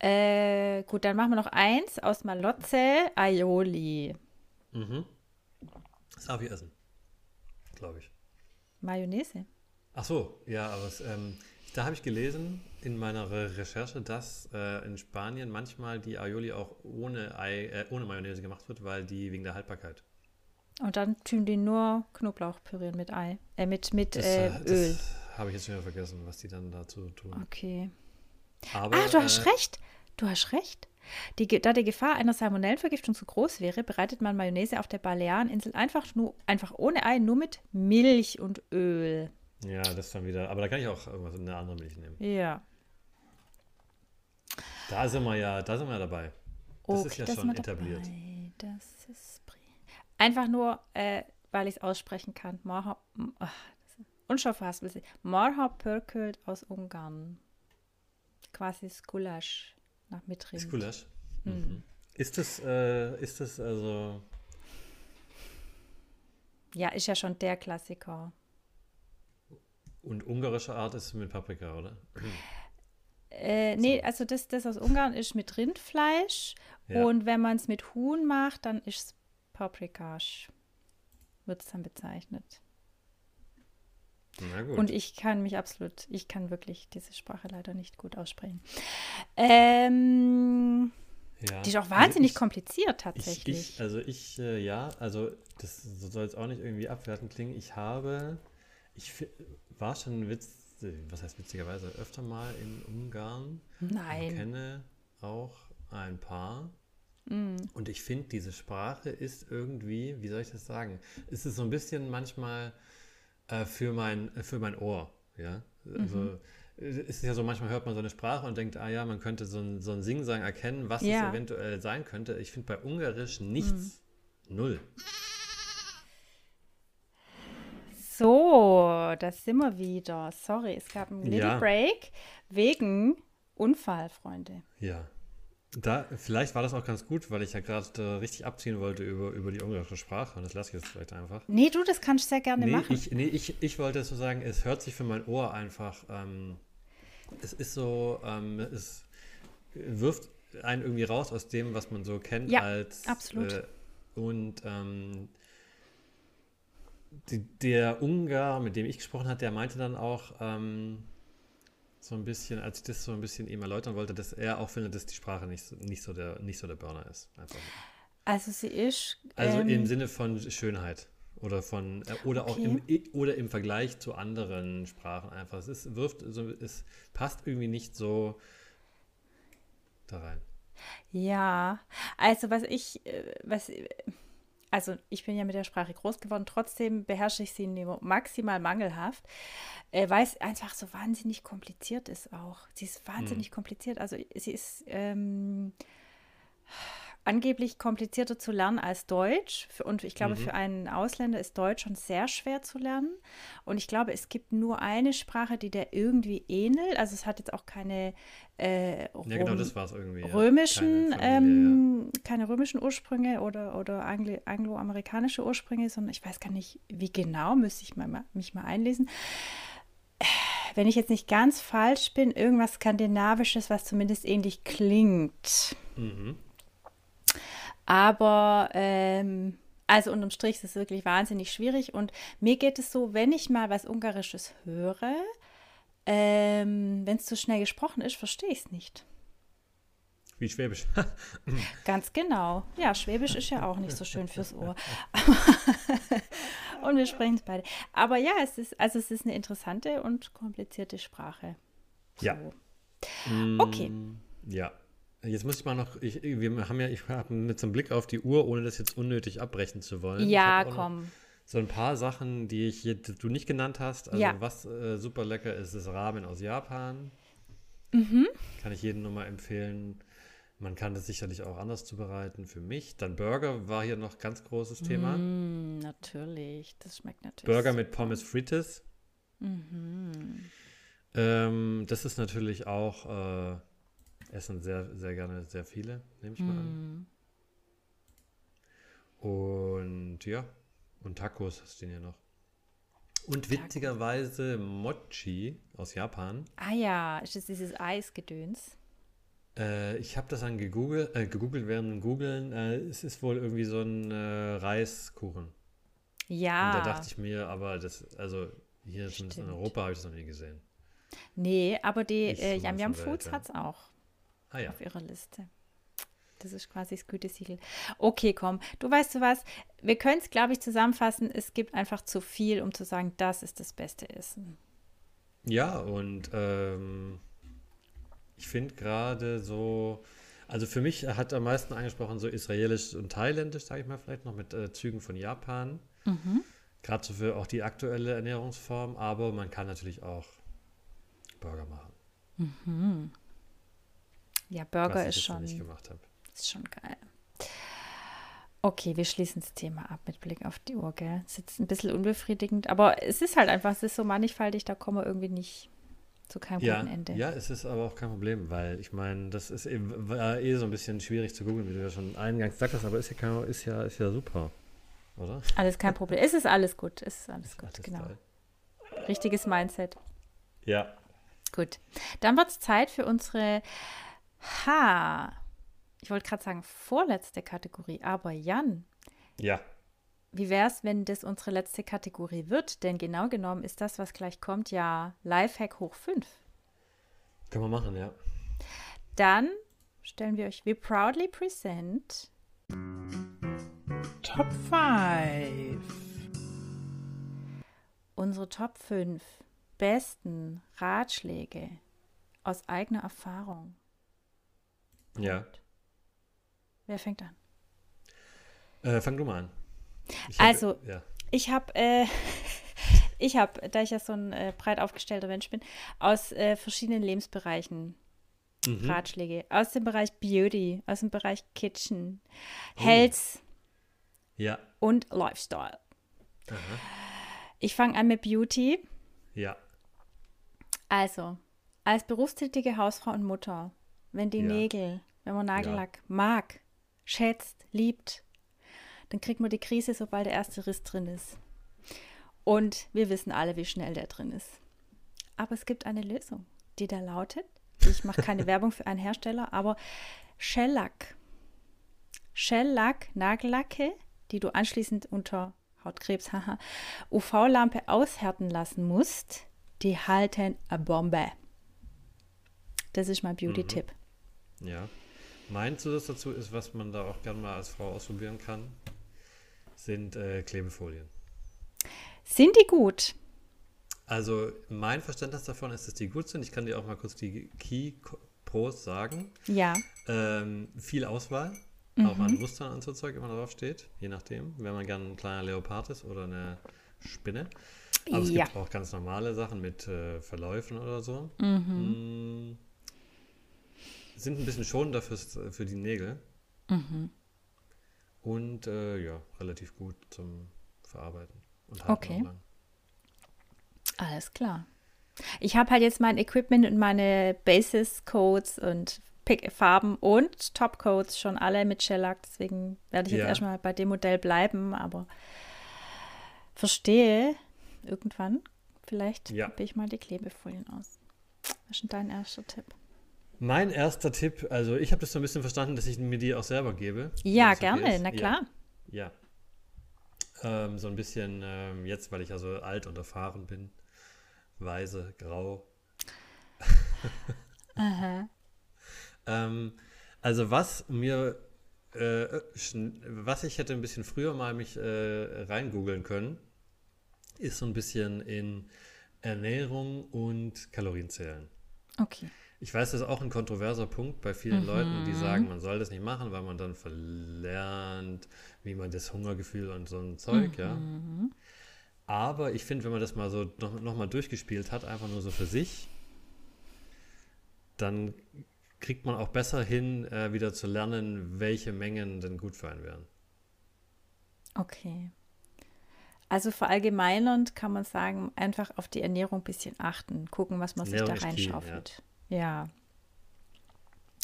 Äh, gut, dann machen wir noch eins aus Malotze Aioli.
mhm. Das darf ich essen. Glaube ich.
Mayonnaise.
Ach so, ja, aber es, ähm, da habe ich gelesen in meiner Re Recherche, dass äh, in Spanien manchmal die Aioli auch ohne, Ei, äh, ohne Mayonnaise gemacht wird, weil die wegen der Haltbarkeit.
Und dann tun die nur Knoblauch pürieren mit Ei. Äh, mit mit
Das,
äh,
äh,
Öl.
das habe ich jetzt schon wieder vergessen, was die dann dazu tun.
Okay.
Aber,
Ah, du hast
äh,
recht. Du hast recht. Die, da die Gefahr einer Salmonellenvergiftung zu groß wäre, bereitet man Mayonnaise auf der Baleareninsel einfach nur einfach ohne Ei, nur mit Milch und Öl.
Ja, das ist dann wieder. Aber da kann ich auch irgendwas in eine andere Milch nehmen.
Ja.
Da sind wir ja, da sind wir ja dabei. Das ist ja
da
schon etabliert.
dabei. Das ist einfach nur, äh, weil ich es aussprechen kann. Marha, das ist unscharfhaspel. Marha Pörkölt aus Ungarn. Quasi das Gulasch nach Mitrind.
Ist Gulasch. Mhm. Ist das, äh, ist das also
Ja, ist ja schon der Klassiker.
Und ungarische Art ist mit Paprika, oder?
Äh, nee, also das, das aus Ungarn ist mit Rindfleisch.
Ja.
Und wenn man es mit Huhn macht, dann ist es Paprikasch. Wird es dann bezeichnet. Und ich kann mich absolut, ich kann wirklich diese Sprache leider nicht gut aussprechen. Ähm,
ja.
die ist auch
Also
wahnsinnig
ich-
kompliziert
Ich,
tatsächlich.
ich, also ich, äh, ja, also das soll jetzt auch nicht irgendwie abwertend klingen. Ich habe, ich war schon witz, was heißt witzigerweise, öfter mal in Ungarn.
Nein.
kenne auch ein paar.
Mm.
Und ich finde, diese Sprache ist irgendwie, wie soll ich das sagen? Es ist so ein bisschen manchmal äh, für, mein, für mein Ohr. Ja? Also,
Mhm.
Es ist ja so, manchmal hört man so eine Sprache und denkt, ah ja, man könnte so ein, so ein Singsang erkennen, was
Ja.
es eventuell sein könnte. Ich finde bei Ungarisch nichts.
Mhm.
Null.
So, da sind wir wieder. Sorry, es gab einen Little
Ja.
Break wegen Unfall, Freunde.
Ja. Da, vielleicht war das auch ganz gut, weil ich ja gerade äh, richtig abziehen wollte über, über die ungarische Sprache und das lasse ich jetzt vielleicht einfach.
Nee, du, das kannst du sehr gerne
Nee,
machen.
ich, nee ich, ich wollte so sagen, es hört sich für mein Ohr einfach, ähm, es ist so, ähm, es wirft einen irgendwie raus aus dem, was man so kennt
Ja,
als
absolut.
Äh, und ähm, die, der Ungar, mit dem ich gesprochen habe, der meinte dann auch ähm, so ein bisschen, als ich das so ein bisschen ihm erläutern wollte, dass er auch findet, dass die Sprache nicht, so- nicht, so, der, nicht so der Burner ist. Einfach.
Also sie ist.
Also
ähm,
im Sinne von Schönheit oder von äh, oder auch im, oder im Vergleich zu anderen Sprachen einfach. Es ist, wirft so, es passt irgendwie nicht so da rein.
Ja, also was ich, äh, was, äh, also ich bin ja mit der Sprache groß geworden, trotzdem beherrsche ich sie maximal mangelhaft, äh, weil es einfach so wahnsinnig kompliziert ist auch. Sie ist wahnsinnig kompliziert. Also sie ist ähm, angeblich komplizierter zu lernen als Deutsch. Und ich glaube, für einen Ausländer ist Deutsch schon sehr schwer zu lernen. Und ich glaube, es gibt nur eine Sprache, die der irgendwie ähnelt. Also es hat jetzt auch keine äh,
Ja, genau, das irgendwie.
römischen,
Keine Familie,
ähm, keine römischen Ursprünge oder, oder angli- angloamerikanische Ursprünge, sondern ich weiß gar nicht, wie genau, müsste ich mal, mich mal einlesen. Äh, Wenn ich jetzt nicht ganz falsch bin, irgendwas Skandinavisches, was zumindest ähnlich klingt.
Mhm.
Aber ähm, also unterm Strich ist es wirklich wahnsinnig schwierig. Und mir geht es so, wenn ich mal was Ungarisches höre, ähm, wenn es zu schnell gesprochen ist, verstehe ich es nicht.
Wie Schwäbisch.
Ganz genau. Ja, Schwäbisch ist ja auch nicht so schön fürs Ohr. und wir sprechen es beide. Aber ja, es ist, also es ist eine interessante und komplizierte Sprache.
Ja.
So. Okay.
Mm, Ja. Jetzt muss ich mal noch, ich, wir haben ja, ich habe mit so einem Blick auf die Uhr, ohne das jetzt unnötig abbrechen zu wollen.
Ja, komm.
So ein paar Sachen, die ich hier, die du nicht genannt hast. Also
Ja.
was äh, super lecker ist, ist Ramen aus Japan.
Mhm.
Kann ich jedem nur mal empfehlen. Man kann das sicherlich auch anders zubereiten für mich. Dann Burger war hier noch ganz großes Thema.
Mm, natürlich, das schmeckt natürlich.
Burger mit Pommes frites.
Mhm.
Ähm, das ist natürlich auch, äh, essen sehr, sehr gerne sehr viele, nehme ich mal an.
Mm.
Und ja, und Tacos hast du den ja noch. Und witzigerweise Mochi aus Japan.
Ah ja, ist das dieses Eisgedöns?
Äh, ich habe das dann gegoogelt, äh, gegoogelt während dem Googlen. Äh, es ist wohl irgendwie so ein äh, Reiskuchen.
Ja.
Und da dachte ich mir, aber das, also hier in. Europa habe ich das noch nie gesehen.
Nee, aber die äh, Yam Yam Foods
ja.
hat es auch
Ah ja.
auf ihrer Liste. Das ist quasi das Gütesiegel. Okay, komm. Du weißt du was? Wir können es, glaube ich, zusammenfassen. Es gibt einfach zu viel, um zu sagen, das ist das beste Essen.
Ja, und ähm, ich finde gerade so, also für mich hat am meisten angesprochen so israelisch und thailändisch, sage ich mal vielleicht noch mit äh, Zügen von Japan. Gerade so für auch die aktuelle Ernährungsform, aber man kann natürlich auch Burger machen,
Ja, Burger ist schon, ist schon geil. Okay, wir schließen das Thema ab mit Blick auf die Uhr, gell? Es ist jetzt ein bisschen unbefriedigend, aber es ist halt einfach, es ist so mannigfaltig, da kommen wir irgendwie nicht zu keinem
Ja,
guten Ende.
ja, es ist aber auch kein Problem, weil ich meine, das ist eben, war eh so ein bisschen schwierig zu googeln, wie du ja schon eingangs gesagt hast, aber ist ja, kein, ist ja, ist ja super. oder?
Alles kein Problem. Es ist alles gut. Es ist alles gut,
Alles
genau.
toll.
Richtiges Mindset.
Ja.
Gut. Dann wird es Zeit für unsere Ha. Ich wollte gerade sagen, vorletzte Kategorie. Aber Jan,
Ja.
wie wäre es, wenn das unsere letzte Kategorie wird? Denn genau genommen ist das, was gleich kommt, ja Lifehack hoch 5.
Können wir machen, ja.
Dann stellen wir euch We proudly present
Top 5.
unsere Top 5 besten Ratschläge aus eigener Erfahrung.
Ja.
Wer fängt an?
Äh, fang du mal an. Ich
Also-
Hab, ja.
Ich habe, äh, ich habe, da ich ja so ein äh, breit aufgestellter Mensch bin, aus äh, verschiedenen Lebensbereichen
Mhm.
Ratschläge. Aus dem Bereich Beauty, aus dem Bereich Kitchen,
Oh.
Health
Ja.
und Lifestyle.
Aha.
Ich fange an mit Beauty.
Ja.
Also, als berufstätige Hausfrau und Mutter, wenn die
Ja.
Nägel, wenn man Nagellack mag, schätzt, liebt, dann kriegt man die Krise, sobald der erste Riss drin ist. Und wir wissen alle, wie schnell der drin ist. Aber es gibt eine Lösung, die da lautet, ich mache keine Werbung für einen Hersteller, aber Shellack. Shellack, Nagellacke, die du anschließend unter Hautkrebs, haha, UV-Lampe aushärten lassen musst, die halten eine Bombe. Das ist mein Beauty-Tipp.
Ja. Mein Zusatz dazu ist, was man da auch gerne mal als Frau ausprobieren kann, sind äh, Klebefolien.
Sind die gut?
Also mein Verständnis davon ist, dass die gut sind. Ich kann dir auch mal kurz die Key Pros sagen.
Ja.
Ähm, viel Auswahl, auch an Mustern und so Zeug immer drauf steht, je nachdem, wenn man gerne ein kleiner Leopard ist oder eine Spinne. Aber es
Ja.
gibt auch ganz normale Sachen mit äh, Verläufen oder so. Mm, sind ein bisschen schonender fürs, für die Nägel. Und äh, ja, relativ gut zum Verarbeiten. Und halten
Okay.
lang.
Alles klar. Ich habe halt jetzt mein Equipment und meine Basis-Codes und Pick Farben und Top-Codes schon alle mit Shellac. Deswegen werde ich jetzt
Ja.
erstmal bei dem Modell bleiben, aber verstehe irgendwann. Vielleicht
Ja.
probiere ich mal die Klebefolien aus. Was ist denn dein erster Tipp?
Mein erster Tipp, also ich habe das so ein bisschen verstanden, dass ich mir die auch selber gebe.
Ja,
okay
gerne,
ist.
na klar.
Ja. ja. Ähm, so ein bisschen ähm, jetzt, weil ich ja so alt und erfahren bin. Weise, grau. ähm, also was mir, äh, was ich hätte ein bisschen früher mal mich äh, reingoogeln können, ist so ein bisschen in Ernährung und Kalorienzählen.
Okay.
Ich weiß, das ist auch ein kontroverser Punkt bei vielen Leuten, die sagen, man soll das nicht machen, weil man dann verlernt, wie man das Hungergefühl und so ein Zeug, ja. Aber ich finde, wenn man das mal so noch, noch mal durchgespielt hat, einfach nur so für sich, dann kriegt man auch besser hin, äh, wieder zu lernen, welche Mengen denn gut für einen wären.
Okay. Also verallgemeinernd kann man sagen, einfach auf die Ernährung ein bisschen achten, gucken, was man sich
Ernährung
da
ist clean,
reinschaufelt. Ja.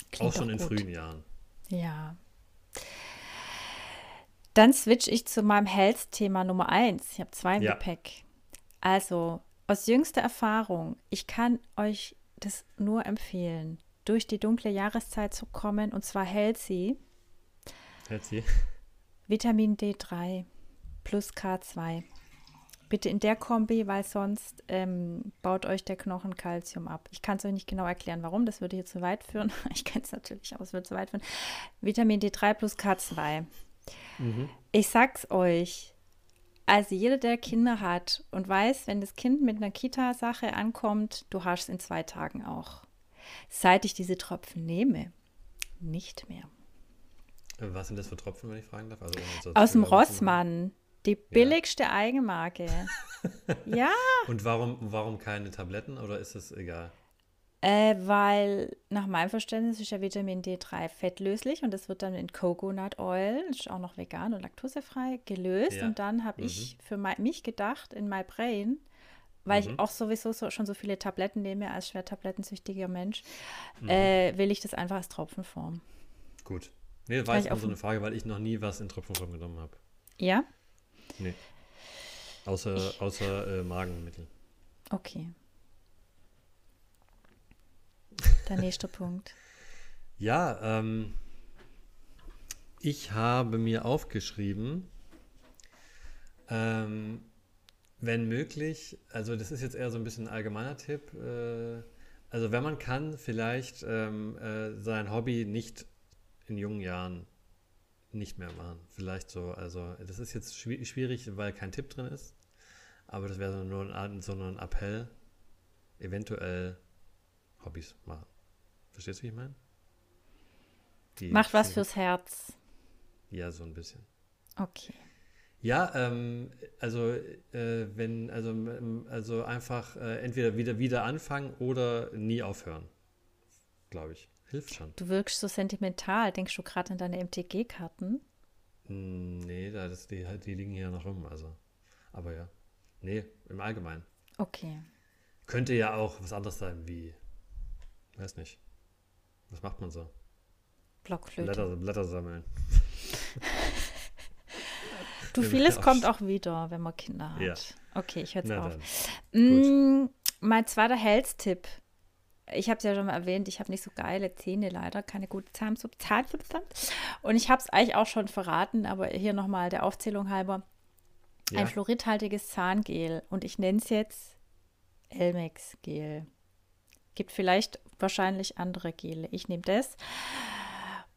auch
Klingt
schon
doch
in
gut.
frühen Jahren.
Ja. Dann switch ich zu meinem Health-Thema Nummer eins. Ich habe zwei im
Ja.
Gepäck. Also, aus jüngster Erfahrung, ich kann euch das nur empfehlen, durch die dunkle Jahreszeit zu kommen, und zwar healthy,
Hält sie?
Vitamin D3 plus K2. Bitte in der Kombi, weil sonst ähm, baut euch der Knochen Kalzium ab. Ich kann es euch nicht genau erklären, warum. Das würde hier zu weit führen. Ich kenne es natürlich, aber es würde zu weit führen. Vitamin D3 plus K2. Ich sag's euch. Also jeder, der Kinder hat und weiß, wenn das Kind mit einer Kita-Sache ankommt, du hast es in zwei Tagen auch. Seit ich diese Tropfen nehme, nicht mehr.
Was sind das für Tropfen, wenn ich fragen darf? Also,
Aus dem. Rossmann. Die billigste Eigenmarke. ja,
Und warum, warum keine Tabletten oder ist es egal?
äh, weil nach meinem Verständnis ist ja Vitamin D3 fettlöslich und das wird dann in Coconut Oil, das ist auch noch vegan und laktosefrei, gelöst.
Ja.
Und dann habe ich für mein, mich gedacht, in my brain, weil
Mhm.
ich auch sowieso so, schon so viele Tabletten nehme als schwer tablettensüchtiger Mensch,
Mhm.
äh, will ich das einfach als Tropfenform.
Gut. Nee, das war jetzt
auf
so eine Frage, weil ich noch nie was in Tropfenform genommen habe.
Ja?
Nee. Außer, außer äh, Magenmittel.
Okay. Der nächste Punkt.
Ja, ähm, ich habe mir aufgeschrieben, ähm, wenn möglich, also das ist jetzt eher so ein bisschen ein allgemeiner Tipp, äh, also wenn man kann, vielleicht ähm, äh, sein Hobby nicht in jungen Jahren nicht mehr machen. Vielleicht so, also das ist jetzt schwi- schwierig, weil kein Tipp drin ist, aber das wäre so nur ein, so nur ein Appell, eventuell Hobbys machen. Verstehst du, wie ich meine? Die
Macht was fürs Herz.
Ja, so ein bisschen.
Okay.
Ja, ähm, also äh, wenn, also, also einfach äh, entweder wieder wieder anfangen oder nie aufhören, glaube ich. Hilft schon.
Du wirkst so sentimental. Denkst du gerade an deine MTG-Karten?
Hm, nee, da das, die, die liegen hier noch rum, also. Aber ja. Nee, im Allgemeinen.
Okay.
Könnte ja auch was anderes sein, wie, weiß nicht. Was macht man so?
Blockflöte.
Blätter, Blätter sammeln.
Du, vieles kommt auch wieder, wenn man Kinder hat.
Ja.
Okay, ich höre jetzt auf.
dann.
Mm, mein zweiter Health-Tipp. Ich habe es ja schon mal erwähnt, ich habe nicht so geile Zähne leider, keine gute Zahnsub- Zahnsubstanz. Und ich habe es eigentlich auch schon verraten, aber hier nochmal der Aufzählung halber.
Ja.
Ein fluoridhaltiges Zahngel und ich nenne es jetzt Elmex-Gel. Gibt vielleicht wahrscheinlich andere Gele. Ich nehme das.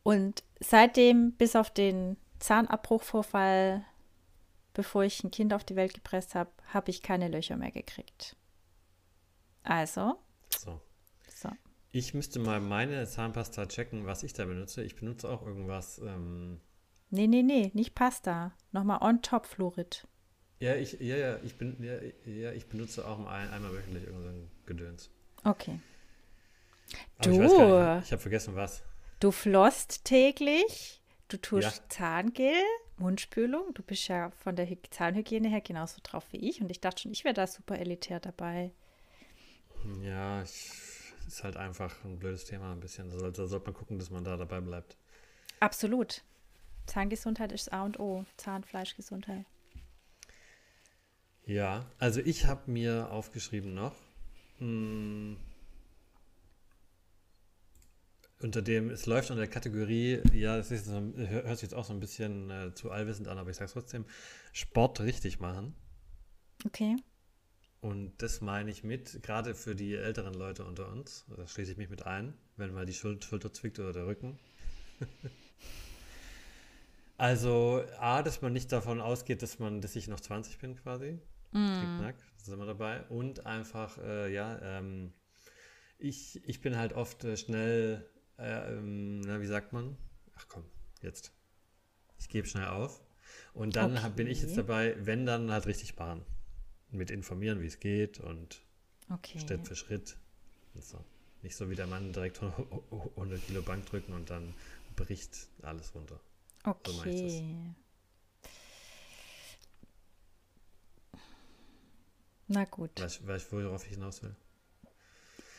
Und seitdem, bis auf den Zahnabbruchvorfall, bevor ich ein Kind auf die Welt gepresst habe, habe ich keine Löcher mehr gekriegt. Also,
So. Ich müsste mal meine Zahnpasta checken, was ich da benutze. Ich benutze auch irgendwas. Ähm,
Nee, nee, nee, nicht Pasta. Nochmal on top Fluorid.
ja, ich, ja, ja, ich bin, ja, ja, ich benutze auch ein, einmal wöchentlich irgendein Gedöns.
Okay.
Aber ich
Du.
nicht, ich habe vergessen, was.
Du flossst täglich, du tust
Ja.
Zahngel, Mundspülung. Du bist ja von der Hy Zahnhygiene her genauso drauf wie ich. Und ich dachte schon, ich wäre da super elitär dabei.
Ja, ich, ist halt einfach ein blödes Thema ein bisschen. Da sollte, da sollte man gucken, dass man da dabei bleibt.
Absolut. Zahngesundheit ist A und O. Zahnfleischgesundheit.
Ja, also ich habe mir aufgeschrieben noch, mh, unter dem, es läuft unter der Kategorie, ja, das ist so, hör- hört sich jetzt auch so ein bisschen äh, zu allwissend an, aber ich sage trotzdem, Sport richtig machen.
Okay.
Und das meine ich mit, gerade für die älteren Leute unter uns, da schließe ich mich mit ein, wenn mal die Schul- Schulter zwickt oder der Rücken. also, A, dass man nicht davon ausgeht, dass man, dass ich noch 20 bin quasi. Knickknack, da sind wir dabei. Und einfach, äh, ja, ähm, ich, ich bin halt oft äh, schnell, äh, ähm, na, wie sagt man? Ach komm, jetzt. Ich gebe schnell auf. Und dann hab- bin ich jetzt
Okay.
dabei, wenn dann halt richtig Bahn. Mit informieren, wie es geht und
Okay.
Schritt für Schritt. Und so. Nicht so wie der Mann direkt 100 Kilo Bank drücken und dann bricht alles runter. So.
Okay. Na gut.
Weißt du, weißt du, worauf ich hinaus will?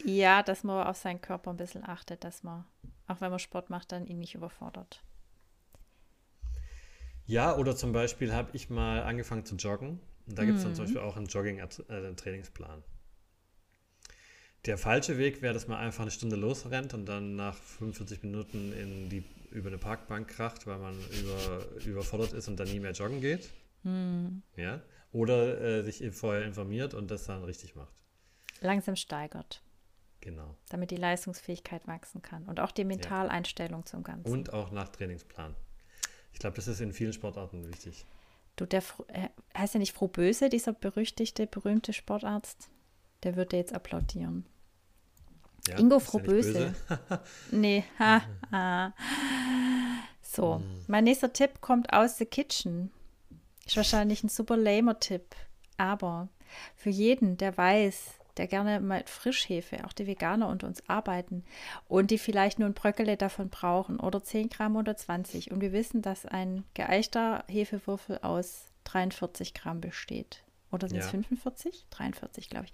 Ja, dass man auf seinen Körper ein bisschen achtet, dass man, auch wenn man Sport macht, dann ihn nicht überfordert.
Ja, oder zum Beispiel habe ich mal angefangen zu joggen. Und da gibt es
Mhm.
dann zum Beispiel auch einen Jogging-Trainingsplan. Der falsche Weg wäre, dass man einfach eine Stunde losrennt und dann nach 45 Minuten in die, über eine Parkbank kracht, weil man über, überfordert ist und dann nie mehr joggen geht.
Hm.
Ja? Oder äh, sich vorher informiert und das dann richtig macht.
Langsam steigert,
Genau.
damit die Leistungsfähigkeit wachsen kann und auch die Mentaleinstellung zum Ganzen.
Und auch nach Trainingsplan. Ich glaube, das ist in vielen Sportarten wichtig.
Du, der äh, heißt ja nicht Frohböse, dieser berüchtigte, berühmte Sportarzt? Der würde jetzt applaudieren.
Ja?
Ingo
ja
Frohböse.
böse.
Nee, ha, ha. So, mein nächster Tipp kommt aus The Kitchen. Ist wahrscheinlich ein super lamer Tipp. Aber für jeden, der weiß, der gerne mit Frischhefe, auch die Veganer unter uns arbeiten und die vielleicht nur ein Bröckele davon brauchen oder 10 Gramm oder 20. Und wir wissen, dass ein geeichter Hefewürfel aus 43 Gramm besteht. Oder sind es
Ja.
45? 43, glaube ich.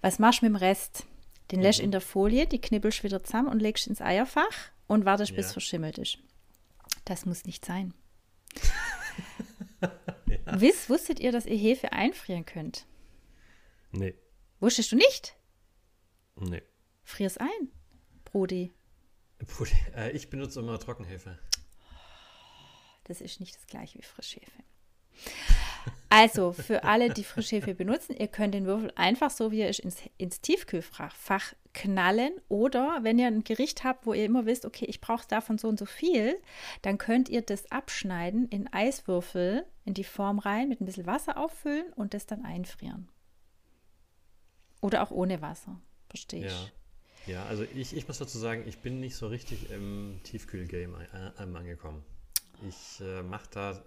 Was machst du mit dem Rest? Den lässt in der Folie, die knibbelst wieder zusammen und legst ins Eierfach und wartest, bis
Ja.
es verschimmelt ist. Das muss nicht sein. Wiss, wusstet ihr, dass ihr Hefe einfrieren könnt?
Nee,
Wusstest du nicht?
nee.
Frier's ein, Brody.
Puh, äh, ich benutze immer Trockenhefe.
Das ist nicht das gleiche wie Frischhefe. Also, für alle, die Frischhefe benutzen, ihr könnt den Würfel einfach so, wie er ist, ins, ins Tiefkühlfach Fach knallen. Oder wenn ihr ein Gericht habt, wo ihr immer wisst, okay, ich brauche davon so und so viel, dann könnt ihr das abschneiden in Eiswürfel in die Form rein, mit ein bisschen Wasser auffüllen und das dann einfrieren. Oder auch ohne Wasser, verstehe ich.
Ja. Ja, also ich, ich muss dazu sagen, ich bin nicht so richtig im Tiefkühlgame ein- angekommen. Ich äh, mache da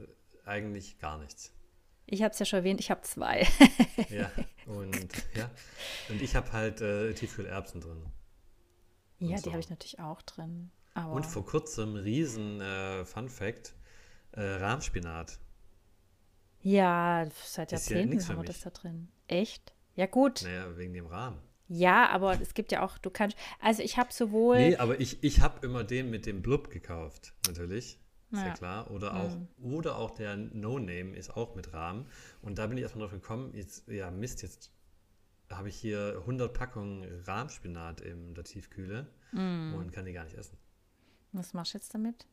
eigentlich gar nichts.
Ich habe es ja schon erwähnt, ich habe zwei.
Ja, und ja, und ich habe halt äh, Tiefkühlerbsen drin.
ja,
so.
die habe ich natürlich auch drin. Aber
Und vor kurzem, riesen äh, Fun Fact, äh, Rahmspinat.
ja, seit
ja
Jahrzehnten
für
haben wir
mich.
das da drin. Echt? Ja, gut.
Naja, wegen dem Rahmen.
Ja, aber es gibt ja auch, du kannst, also ich habe sowohl,
Nee, aber ich, ich habe immer den mit dem Blub gekauft, natürlich. Ist ja,
Ja.
klar. Oder auch, oder auch der No-Name ist auch mit Rahmen. Und da bin ich erstmal drauf gekommen, jetzt, ja, Mist, jetzt habe ich hier 100 Packungen Rahmspinat in der Tiefkühle und kann die gar nicht essen.
was machst du jetzt damit?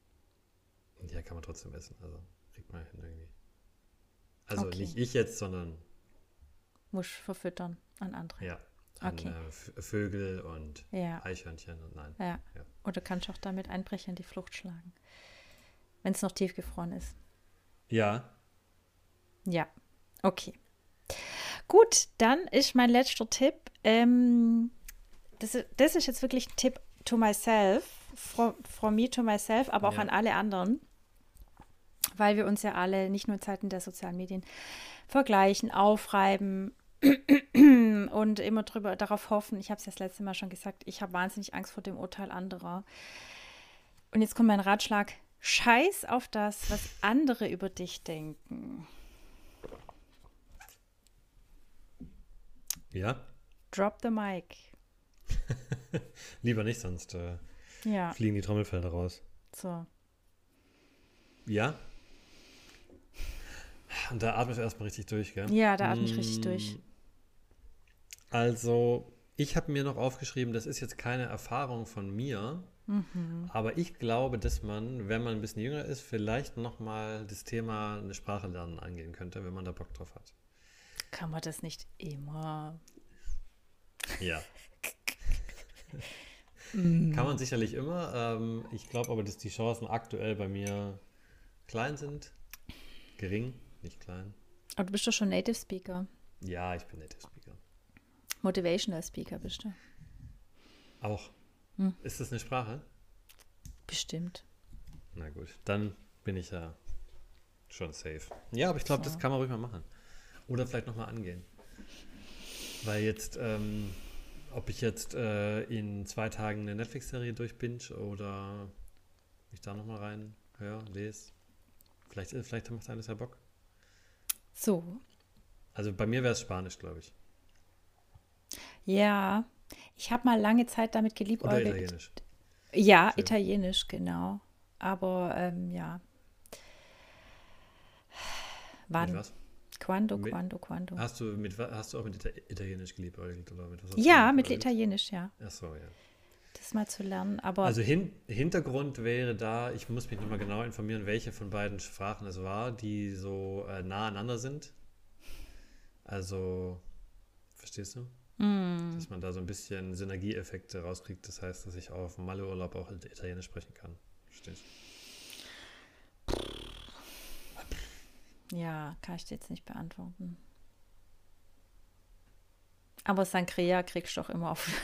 Ja, kann man trotzdem essen. Also kriegt man hin irgendwie. Also
Okay.
nicht ich jetzt, sondern
Muss verfüttern an andere.
ja, an
Okay.
äh, Vögel und
Ja,
Eichhörnchen und nein.
ja.
Ja.
Oder kannst du auch damit Einbrecher in die Flucht schlagen. Wenn es noch tiefgefroren ist.
Ja,
Ja, okay. Gut, dann ist mein letzter Tipp. Ähm, das, ist- das ist jetzt wirklich ein Tipp to myself, from, from me to myself, aber auch
Ja.
an alle anderen, weil wir uns ja alle nicht nur in Zeiten der sozialen Medien vergleichen, aufreiben und immer drüber darauf hoffen. Ich habe es ja das letzte Mal schon gesagt, ich habe wahnsinnig Angst vor dem Urteil anderer. Und jetzt kommt mein Ratschlag: Scheiß auf das, was andere über dich denken.
ja.
Drop the mic.
Lieber nicht, sonst äh,
Ja,
fliegen die Trommelfelder raus.
so.
Ja. Und da atmest du erstmal richtig durch, gell?
Ja, da atme ich richtig durch.
Also, ich habe mir noch aufgeschrieben, das ist jetzt keine Erfahrung von mir,
Mhm.
aber ich glaube, dass man, wenn man ein bisschen jünger ist, vielleicht nochmal das Thema eine Sprache lernen angehen könnte, wenn man da Bock drauf hat.
Kann man das nicht immer?
Ja.
Mhm.
Kann man sicherlich immer. Ähm, ich glaube aber, dass die Chancen aktuell bei mir klein sind. Gering, nicht klein.
Aber du bist doch schon Native Speaker.
Ja, ich bin Native Speaker.
Motivational Speaker bist du.
Auch.
Hm.
Ist das eine Sprache?
Bestimmt.
Na gut, dann bin ich ja schon safe. Ja, aber ich glaube,
So.
das kann man ruhig mal machen. Oder vielleicht nochmal angehen. Weil jetzt, ähm, ob ich jetzt äh, in zwei Tagen eine Netflix-Serie durchbinge oder mich da nochmal rein höre, lese. Vielleicht, äh, vielleicht macht alles ja Bock.
So.
Also bei mir wäre es Spanisch, glaube ich.
Ja. Ich habe mal lange Zeit damit
Oder
geliebäugelt.
Italienisch.
Ja,
Schön.
Italienisch, genau. Aber ähm, ja.
Mit
Wann?
was?
Quando,
Mit-
quando, quando.
Hast du, mit, hast du auch mit Ita Italienisch geliebäugelt? Oder mit was
Ja, mit? Italienisch, ja.
Ach so, ja.
Das mal zu lernen. Aber
Also hin, Hintergrund wäre da, ich muss mich nochmal genau informieren, welche von beiden Sprachen es war, die so äh, nah aneinander sind. Also, verstehst du?
Hm,
Dass man da so ein bisschen Synergieeffekte rauskriegt. Das heißt, dass ich auch auf dem Malle-Urlaub auch Italienisch sprechen kann. Verstehst
ja, kann ich dir jetzt nicht beantworten. Aber Sangria kriegst du doch immer auf.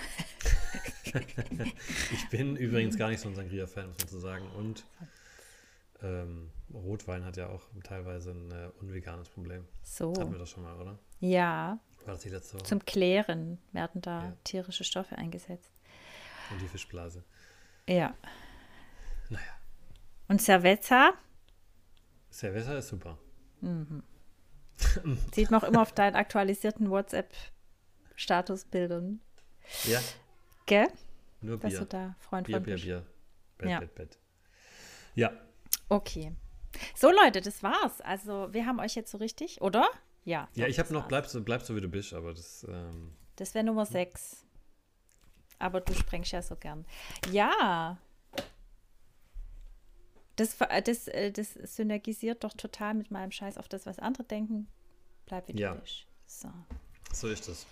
Ich bin übrigens gar nicht so ein Sangria-Fan, muss man so sagen. Und ähm, Rotwein hat ja auch teilweise ein äh, unveganes Problem.
So.
Hatten wir das schon mal, oder?
Ja,
War das Woche?
zum Klären werden da
Ja.
tierische Stoffe eingesetzt.
Und die Fischblase.
Ja.
Naja.
Und Cerveza
Cerveza ist super.
sieht man auch immer auf deinen aktualisierten WhatsApp-Statusbildern.
Ja,
Gell?
nur
Dass
Bier.
du da Freund
Bier,
von
Bier,
bist.
Bier. Bett,
Ja.
Bett, Bett. Ja,
Okay. So, Leute, das war's. Also, wir haben euch jetzt so richtig, oder? Ja.
Ja, ich habe noch,
war's.
bleib so, bleib so wie du bist, aber das, ähm,
Das wäre Nummer 6. Aber du sprengst ja so gern. Ja. Das, ver- das, äh, das synergisiert doch total mit meinem Scheiß auf das, was andere denken. Bleib wie du
Ja.
bist. So.
so ist das.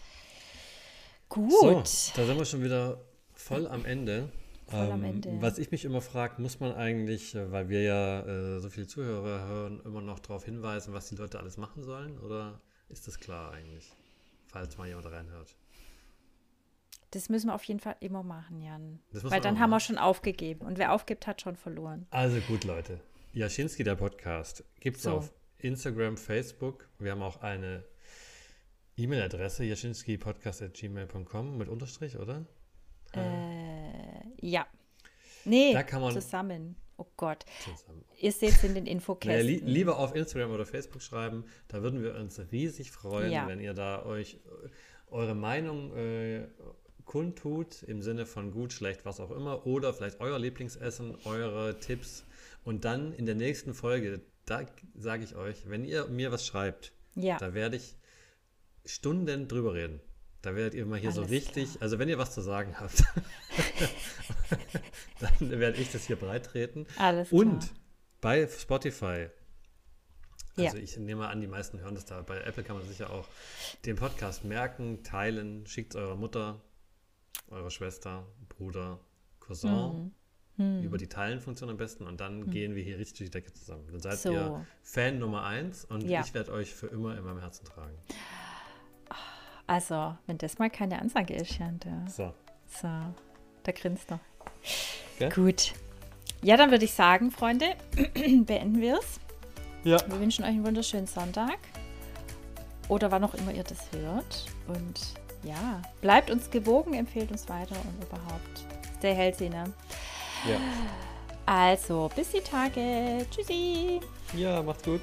Gut.
So, da sind wir schon wieder voll am Ende.
Voll am Ende.
Was ich mich immer frage, muss man eigentlich, äh, weil wir ja äh, so viele Zuhörer hören, immer noch darauf hinweisen, was die Leute alles machen sollen? Oder ist das klar eigentlich, falls mal jemand reinhört?
Das müssen wir auf jeden Fall immer machen, Jan. Weil dann
immer
haben wir
machen.
schon aufgegeben. Und wer aufgibt, hat schon verloren.
Also gut, Leute. Jaschinski, der Podcast, gibt es
So.
auf Instagram, Facebook. Wir haben auch eine E-Mail-Adresse, jaschinskipodcast.gmail.com mit Unterstrich, oder?
Äh, ja. Nee,
Da kann man-
zusammen. Oh Gott.
Zusammen.
Ihr seht es in den
Naja,
Infokästen.
li lieber auf Instagram oder Facebook schreiben. Da würden wir uns riesig freuen,
Ja.
wenn ihr da euch äh, eure Meinung äh, kundtut, im Sinne von gut, schlecht, was auch immer. Oder vielleicht euer Lieblingsessen, eure Tipps. Und dann in der nächsten Folge, da sage ich euch, wenn ihr mir was schreibt,
ja.
da werde ich Stunden drüber reden. Da werdet ihr mal hier so
Alles
richtig, also wenn ihr was zu sagen habt, dann werde ich das hier breitreten.
Alles klar.
Und bei Spotify,
Ja.
also ich nehme an, die meisten hören das da. Bei Apple kann man sicher auch den Podcast merken, teilen, schickt eurer Mutter, eurer Schwester, Bruder, Cousin
Mhm.
über die Teilen-Funktion am besten und dann gehen wir hier richtig durch die Decke zusammen. Dann seid
So.
ihr Fan Nummer eins und
Ja.
ich werde euch für immer in meinem Herzen tragen.
Also, wenn das mal keine Ansage ist, Jan, da,
So.
so, da grinst er.
Gell?
Gut. Ja, dann würde ich sagen, Freunde, beenden wir es.
Ja.
Wir wünschen euch einen wunderschönen Sonntag. Oder wann auch immer ihr das hört. Und ja, bleibt uns gewogen, empfehlt uns weiter und überhaupt. Stay healthy, ne?
Ja.
Also, bis die Tage. Tschüssi.
Ja, macht's gut.